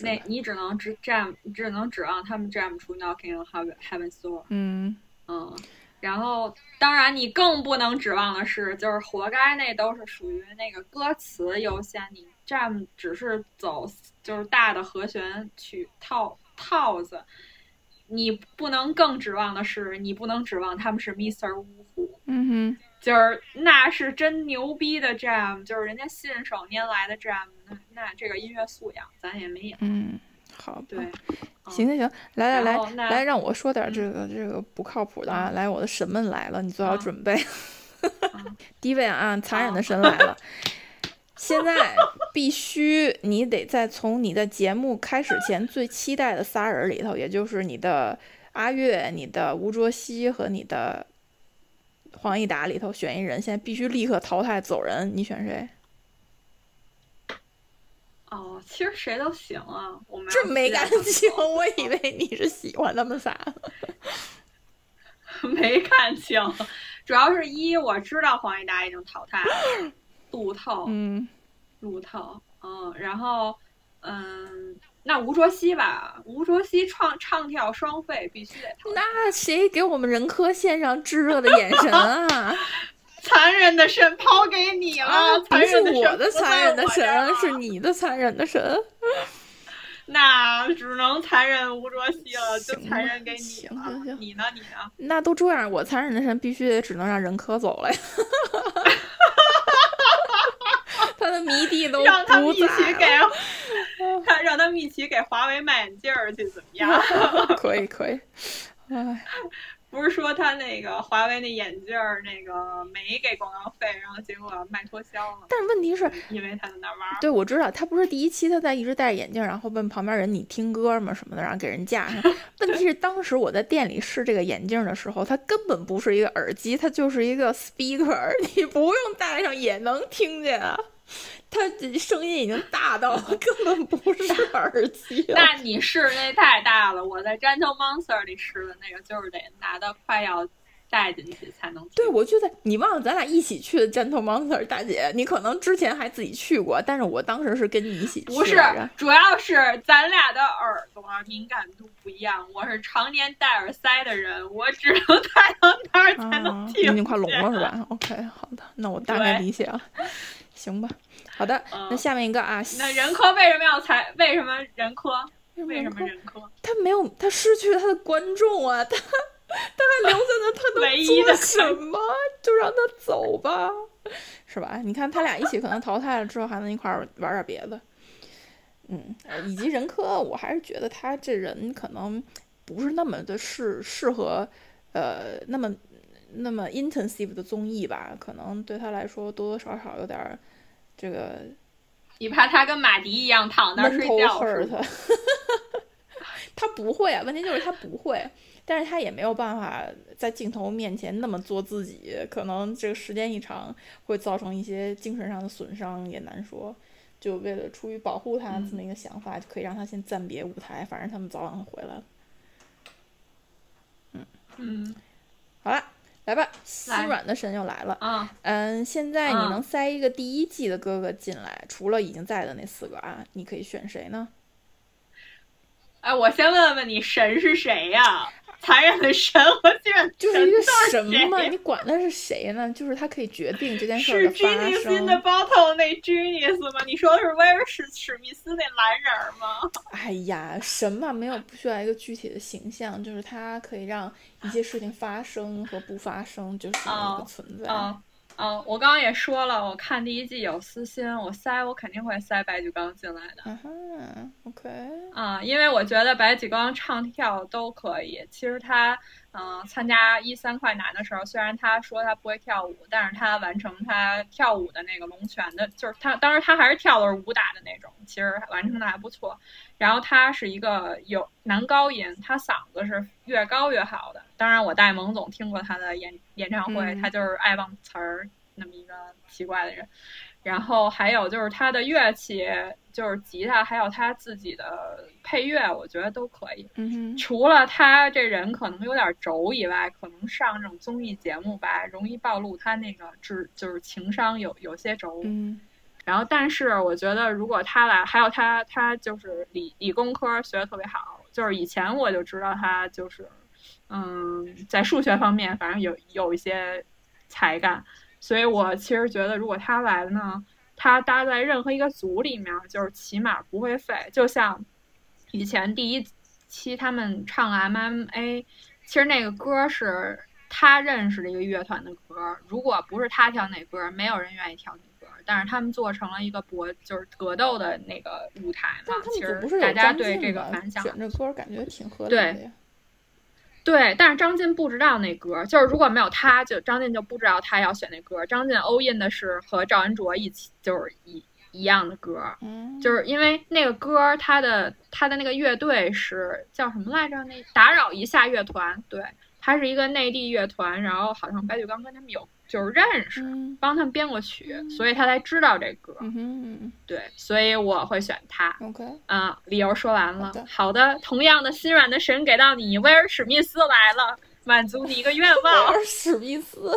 那你只能只 jam，只能指望他们 jam 出 Knocking on Heaven Heaven's Door。嗯嗯，然后当然你更不能指望的是，就是活该那都是属于那个歌词优先，你 jam 只是走就是大的和弦曲套套子，你不能更指望的是，你不能指望他们是 Mr. 呜呼。嗯哼。就是那是真牛逼的 jam，就是人家信手拈来的 jam，那那这个音乐素养咱也没有。嗯，好，对，行行行，来来来来，让我说点这个这个不靠谱的啊！来，我的神们来了，你做好准备。*laughs* 第一位啊，残忍的神来了！现在必须你得在从你的节目开始前最期待的仨人里头，也就是你的阿月、你的吴卓羲和你的。黄义达里头选一人，现在必须立刻淘汰走人。你选谁？哦，其实谁都行啊。我这没感情，我以为你是喜欢他们仨。*laughs* 没看清，主要是一我知道黄义达已经淘汰了，路透，嗯，路透，嗯，然后，嗯。那吴卓羲吧，吴卓羲唱唱跳双废，必须得。那谁给我们人科献上炙热的眼神啊？*laughs* 残忍的神抛给你了，不是我的残忍的神，是你的残忍的神。*laughs* 那只能残忍吴卓羲了，就残忍给你了。你呢？你呢？那都这样，我残忍的神必须得只能让任科走了呀。*laughs* *laughs* 他的迷弟都让他们一起给，他让他们一起给华为卖眼镜去，怎么样？可 *laughs* 以可以，哎。不是说他那个华为那眼镜儿那个没给广告费，然后结果卖脱销了。但是问题是，因为他在那玩。对，我知道他不是第一期他在一直戴着眼镜，然后问旁边人你听歌吗什么的，然后给人架上。*laughs* 问题是当时我在店里试这个眼镜的时候，它根本不是一个耳机，它就是一个 speaker，你不用戴上也能听见啊。它声音已经大到 *laughs* 根本不是耳机。那你试那太大了，我在 Gentle Monster 里试的那个就是得拿到快要带进去才能。对，我就在你忘了咱俩一起去的 Gentle Monster 大姐，你可能之前还自己去过，但是我当时是跟你一起去。不是，主要是咱俩的耳朵敏感度不一样，我是常年戴耳塞的人，我只能戴到那儿才能听。已经快聋了是吧？OK，好的，那我大概理解了。行吧，好的，那下面一个啊，那人科为什么要裁？为什么人科？为什么人科？他没有，他失去了他的观众啊，*laughs* 他他还留在那，他能做什么？就让他走吧，是吧？你看他俩一起可能淘汰了之后，还能一块儿玩点别的。嗯，以及人科，我还是觉得他这人可能不是那么的适适合，呃，那么。那么 intensive 的综艺吧，可能对他来说多多少少有点儿这个。你怕他跟马迪一样躺那睡觉是他 *laughs* 他不会啊，问题就是他不会，但是他也没有办法在镜头面前那么做自己，可能这个时间一长会造成一些精神上的损伤，也难说。就为了出于保护他这么一个想法，就可以让他先暂别舞台，反正他们早晚会回来。嗯嗯，好了，来吧，心软的神又来了。嗯嗯，现在你能塞一个第一季的哥哥进来，除了已经在的那四个啊，你可以选谁呢？哎，我先问问你，神是谁呀？残忍的神我居然就是一个神嘛？你管他是谁呢？就是他可以决定这件事的发生。是 Genius in the bottle 那 Genius 吗？你说的是威尔史史密斯那蓝人吗？哎呀，神嘛，没有不需要一个具体的形象，就是他可以让一些事情发生和不发生，就是一个存在。嗯，我刚刚也说了，我看第一季有私心，我塞我肯定会塞白举纲进来的。嗯，OK。啊，因为我觉得白举纲唱跳都可以。其实他，嗯，参加一三快男的时候，虽然他说他不会跳舞，但是他完成他跳舞的那个龙拳的，就是他当时他还是跳的是武打的那种，其实完成的还不错。然后他是一个有男高音，他嗓子是越高越好的。当然，我带蒙总听过他的演演唱会，他就是爱忘词儿那么一个奇怪的人。然后还有就是他的乐器，就是吉他，还有他自己的配乐，我觉得都可以。嗯除了他这人可能有点轴以外，可能上这种综艺节目吧，容易暴露他那个智就是情商有有些轴。嗯。然后，但是我觉得如果他来，还有他，他就是理理工科学的特别好，就是以前我就知道他就是。嗯，在数学方面，反正有有一些才干，所以我其实觉得，如果他来了呢，他搭在任何一个组里面，就是起码不会废。就像以前第一期他们唱 MMA，其实那个歌是他认识的一个乐团的歌，如果不是他跳那歌，没有人愿意跳那歌。但是他们做成了一个搏，就是格斗的那个舞台嘛。其实大家对这个反响，选这歌感觉挺合理的呀。对，但是张晋不知道那歌，就是如果没有他，就张晋就不知道他要选那歌。张晋欧印的是和赵文卓一起，就是一一样的歌，就是因为那个歌，他的他的那个乐队是叫什么来着？那打扰一下乐团，对，他是一个内地乐团，然后好像白举纲跟他们有。就是认识，帮他们编过曲，所以他才知道这歌。嗯对，所以我会选他。OK，啊，理由说完了。好的，同样的心软的神给到你，威尔史密斯来了，满足你一个愿望。威尔史密斯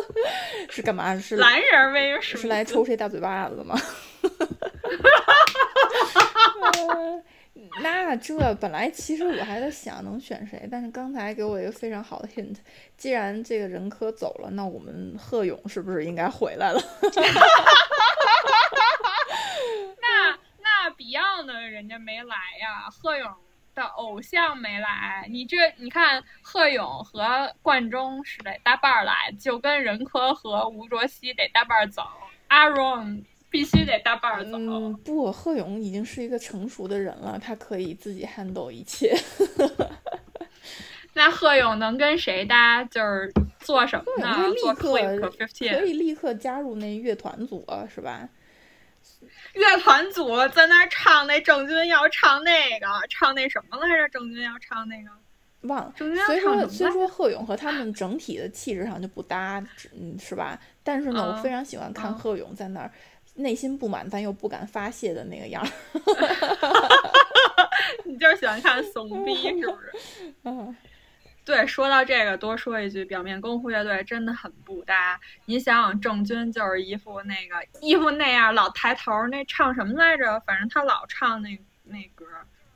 是干嘛？是 *laughs* 蓝人威尔史密斯是来抽谁大嘴巴子的吗？*laughs* *laughs* 那这本来其实我还在想能选谁，但是刚才给我一个非常好的 hint，既然这个人科走了，那我们贺勇是不是应该回来了？*laughs* 那那 Beyond 的人家没来呀，贺勇的偶像没来，你这你看贺勇和冠中是得搭伴来，就跟任科和吴卓羲得搭伴走阿荣。必须得搭伴儿走。嗯，不，贺勇已经是一个成熟的人了，他可以自己 handle 一切。*laughs* 那贺勇能跟谁搭？就是做什么呢？做 Click Fifteen，可以立刻加入那乐团组，是吧？乐团组在那唱那郑钧要唱那个，唱那什么来着？郑钧要唱那个，忘了。所以说，所以说贺勇和他们整体的气质上就不搭，嗯，是吧？但是呢，我非常喜欢看贺勇在那儿。内心不满但又不敢发泄的那个样儿，*laughs* *laughs* 你就是喜欢看怂逼是不是？*laughs* 嗯，对，说到这个，多说一句，表面功夫乐队真的很不搭。你想想，郑钧就是一副那个一副那样，老抬头，那唱什么来着？反正他老唱那那歌，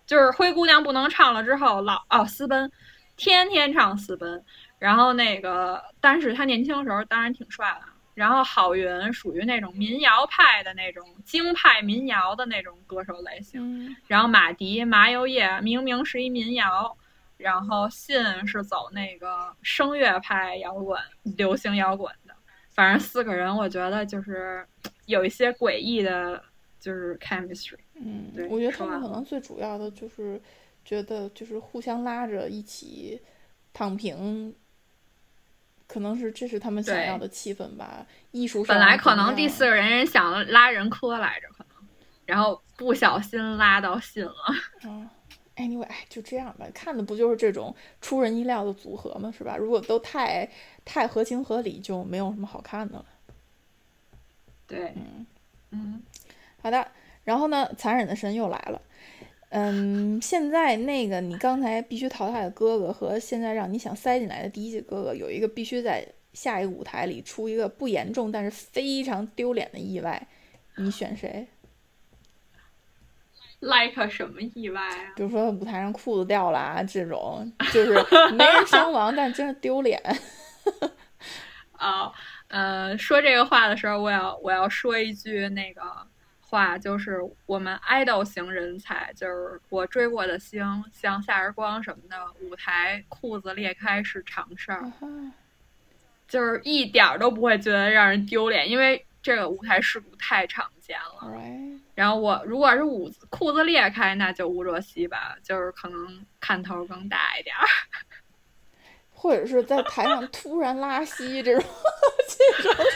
就是灰姑娘不能唱了之后，老哦私奔，天天唱私奔。然后那个，但是他年轻的时候当然挺帅的。然后郝云属于那种民谣派的那种京派民谣的那种歌手类型，然后马迪麻油叶明明是一民谣，然后信是走那个声乐派摇滚、流行摇滚的，反正四个人我觉得就是有一些诡异的，就是 chemistry。嗯，对我觉得他们可能最主要的就是觉得就是互相拉着一起躺平。可能是这是他们想要的气氛吧。艺术本来可能第四个人人想拉人科来着，可能，然后不小心拉到信了。*laughs* 嗯，anyway，就这样吧。看的不就是这种出人意料的组合吗？是吧？如果都太太合情合理，就没有什么好看的了。对，嗯嗯，好的。然后呢，残忍的神又来了。嗯，现在那个你刚才必须淘汰的哥哥和现在让你想塞进来的第一季哥哥，有一个必须在下一个舞台里出一个不严重但是非常丢脸的意外，你选谁？Like 什么意外啊？比如说舞台上裤子掉了啊，这种就是没人伤亡，但真是丢脸。啊，*laughs* 呃，说这个话的时候，我要我要说一句那个。话就是我们爱豆型人才，就是我追过的星，像夏日光什么的，舞台裤子裂开是常事儿，就是一点都不会觉得让人丢脸，因为这个舞台事故太常见了。然后我如果是舞裤子裂开，那就吴若希吧，就是可能看头更大一点儿，*laughs* 或者是在台上突然拉稀这种，*laughs* 这种。*laughs*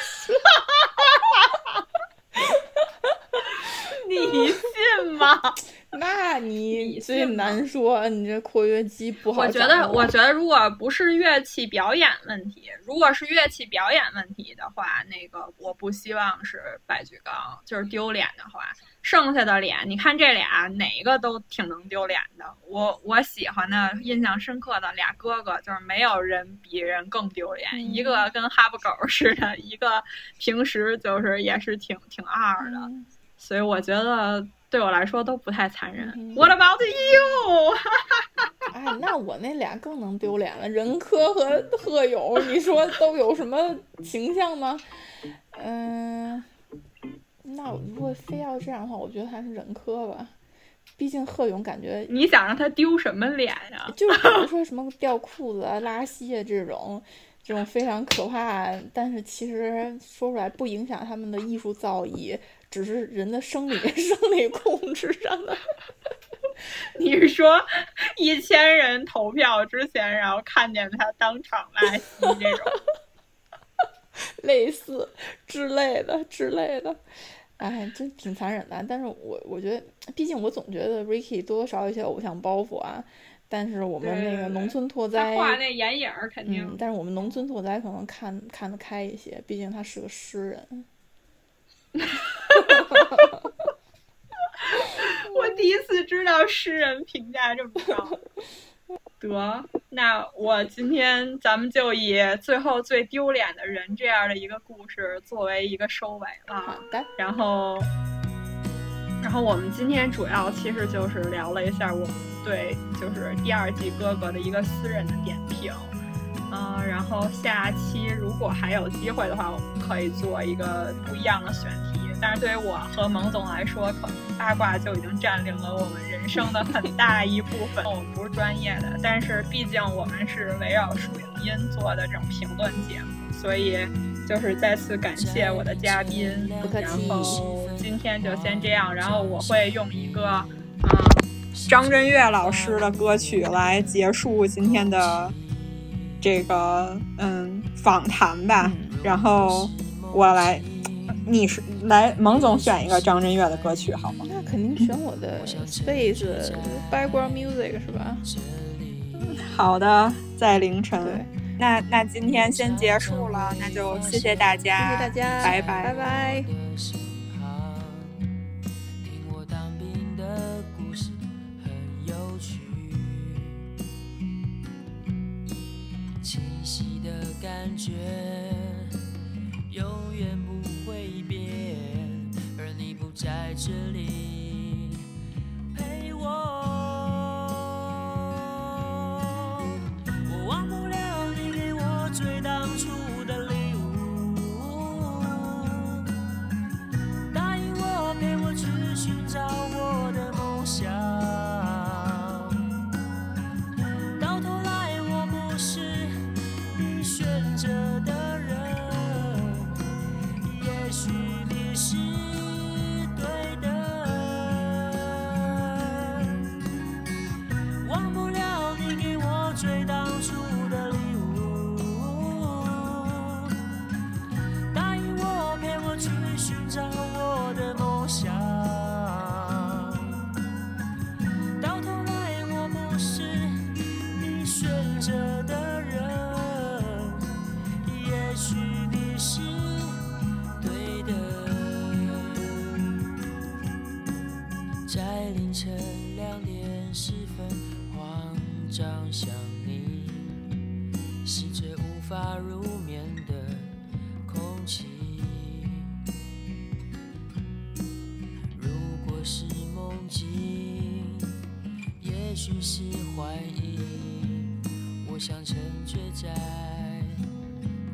你信吗？那你最难说，你这括约肌不好。我觉得，我觉得，如果不是乐器表演问题，如果是乐器表演问题的话，那个我不希望是白举纲，就是丢脸的话，剩下的脸，你看这俩哪一个都挺能丢脸的。我我喜欢的、印象深刻的俩哥哥，就是没有人比人更丢脸，一个跟哈巴狗似的，一个平时就是也是挺挺二的。所以我觉得对我来说都不太残忍。What about you？*laughs* 哎，那我那俩更能丢脸了，任科和贺勇，你说都有什么形象吗？嗯，那如果非要这样的话，我觉得还是任科吧。毕竟贺勇感觉你想让他丢什么脸呀？就是比如 *laughs* 说什么掉裤子啊、拉稀啊这种，这种非常可怕，但是其实说出来不影响他们的艺术造诣。只是人的生理 *laughs* 生理控制上的。*laughs* 你是说一千人投票之前，然后看见他当场拉稀这种，*laughs* 类似之类的之类的，哎，真挺残忍的。但是我我觉得，毕竟我总觉得 Ricky 多多少有些偶像包袱啊。但是我们那个农村拓哉画那眼影肯定。但是我们农村拓哉可能看看得开一些，毕竟他是个诗人。*laughs* 我第一次知道诗人评价这么高。*laughs* 得，那我今天咱们就以最后最丢脸的人这样的一个故事作为一个收尾了。好的。然后，然后我们今天主要其实就是聊了一下我们对就是第二季哥哥的一个私人的点评。嗯，然后下期如果还有机会的话，我们可以做一个不一样的选题。但是对于我和蒙总来说，可能八卦就已经占领了我们人生的很大一部分。*laughs* 我们不是专业的，但是毕竟我们是围绕树影音做的这种评论节目，所以就是再次感谢我的嘉宾。不客气。然后今天就先这样，然后我会用一个嗯张震岳老师的歌曲来结束今天的。这个嗯访谈吧，然后我来，你是来蒙总选一个张震岳的歌曲好吗？那肯定选我的 Space Background Music 是吧？好的，在凌晨。那那今天先结束了，那就谢谢大家，谢谢大家，拜拜，拜拜。感觉永远不会变，而你不在这里陪我，我忘不了你给我最当初的礼物，答应我陪我去寻找我的梦想。入眠的空气。如果是梦境，也许是怀疑，我想沉醉在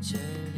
这。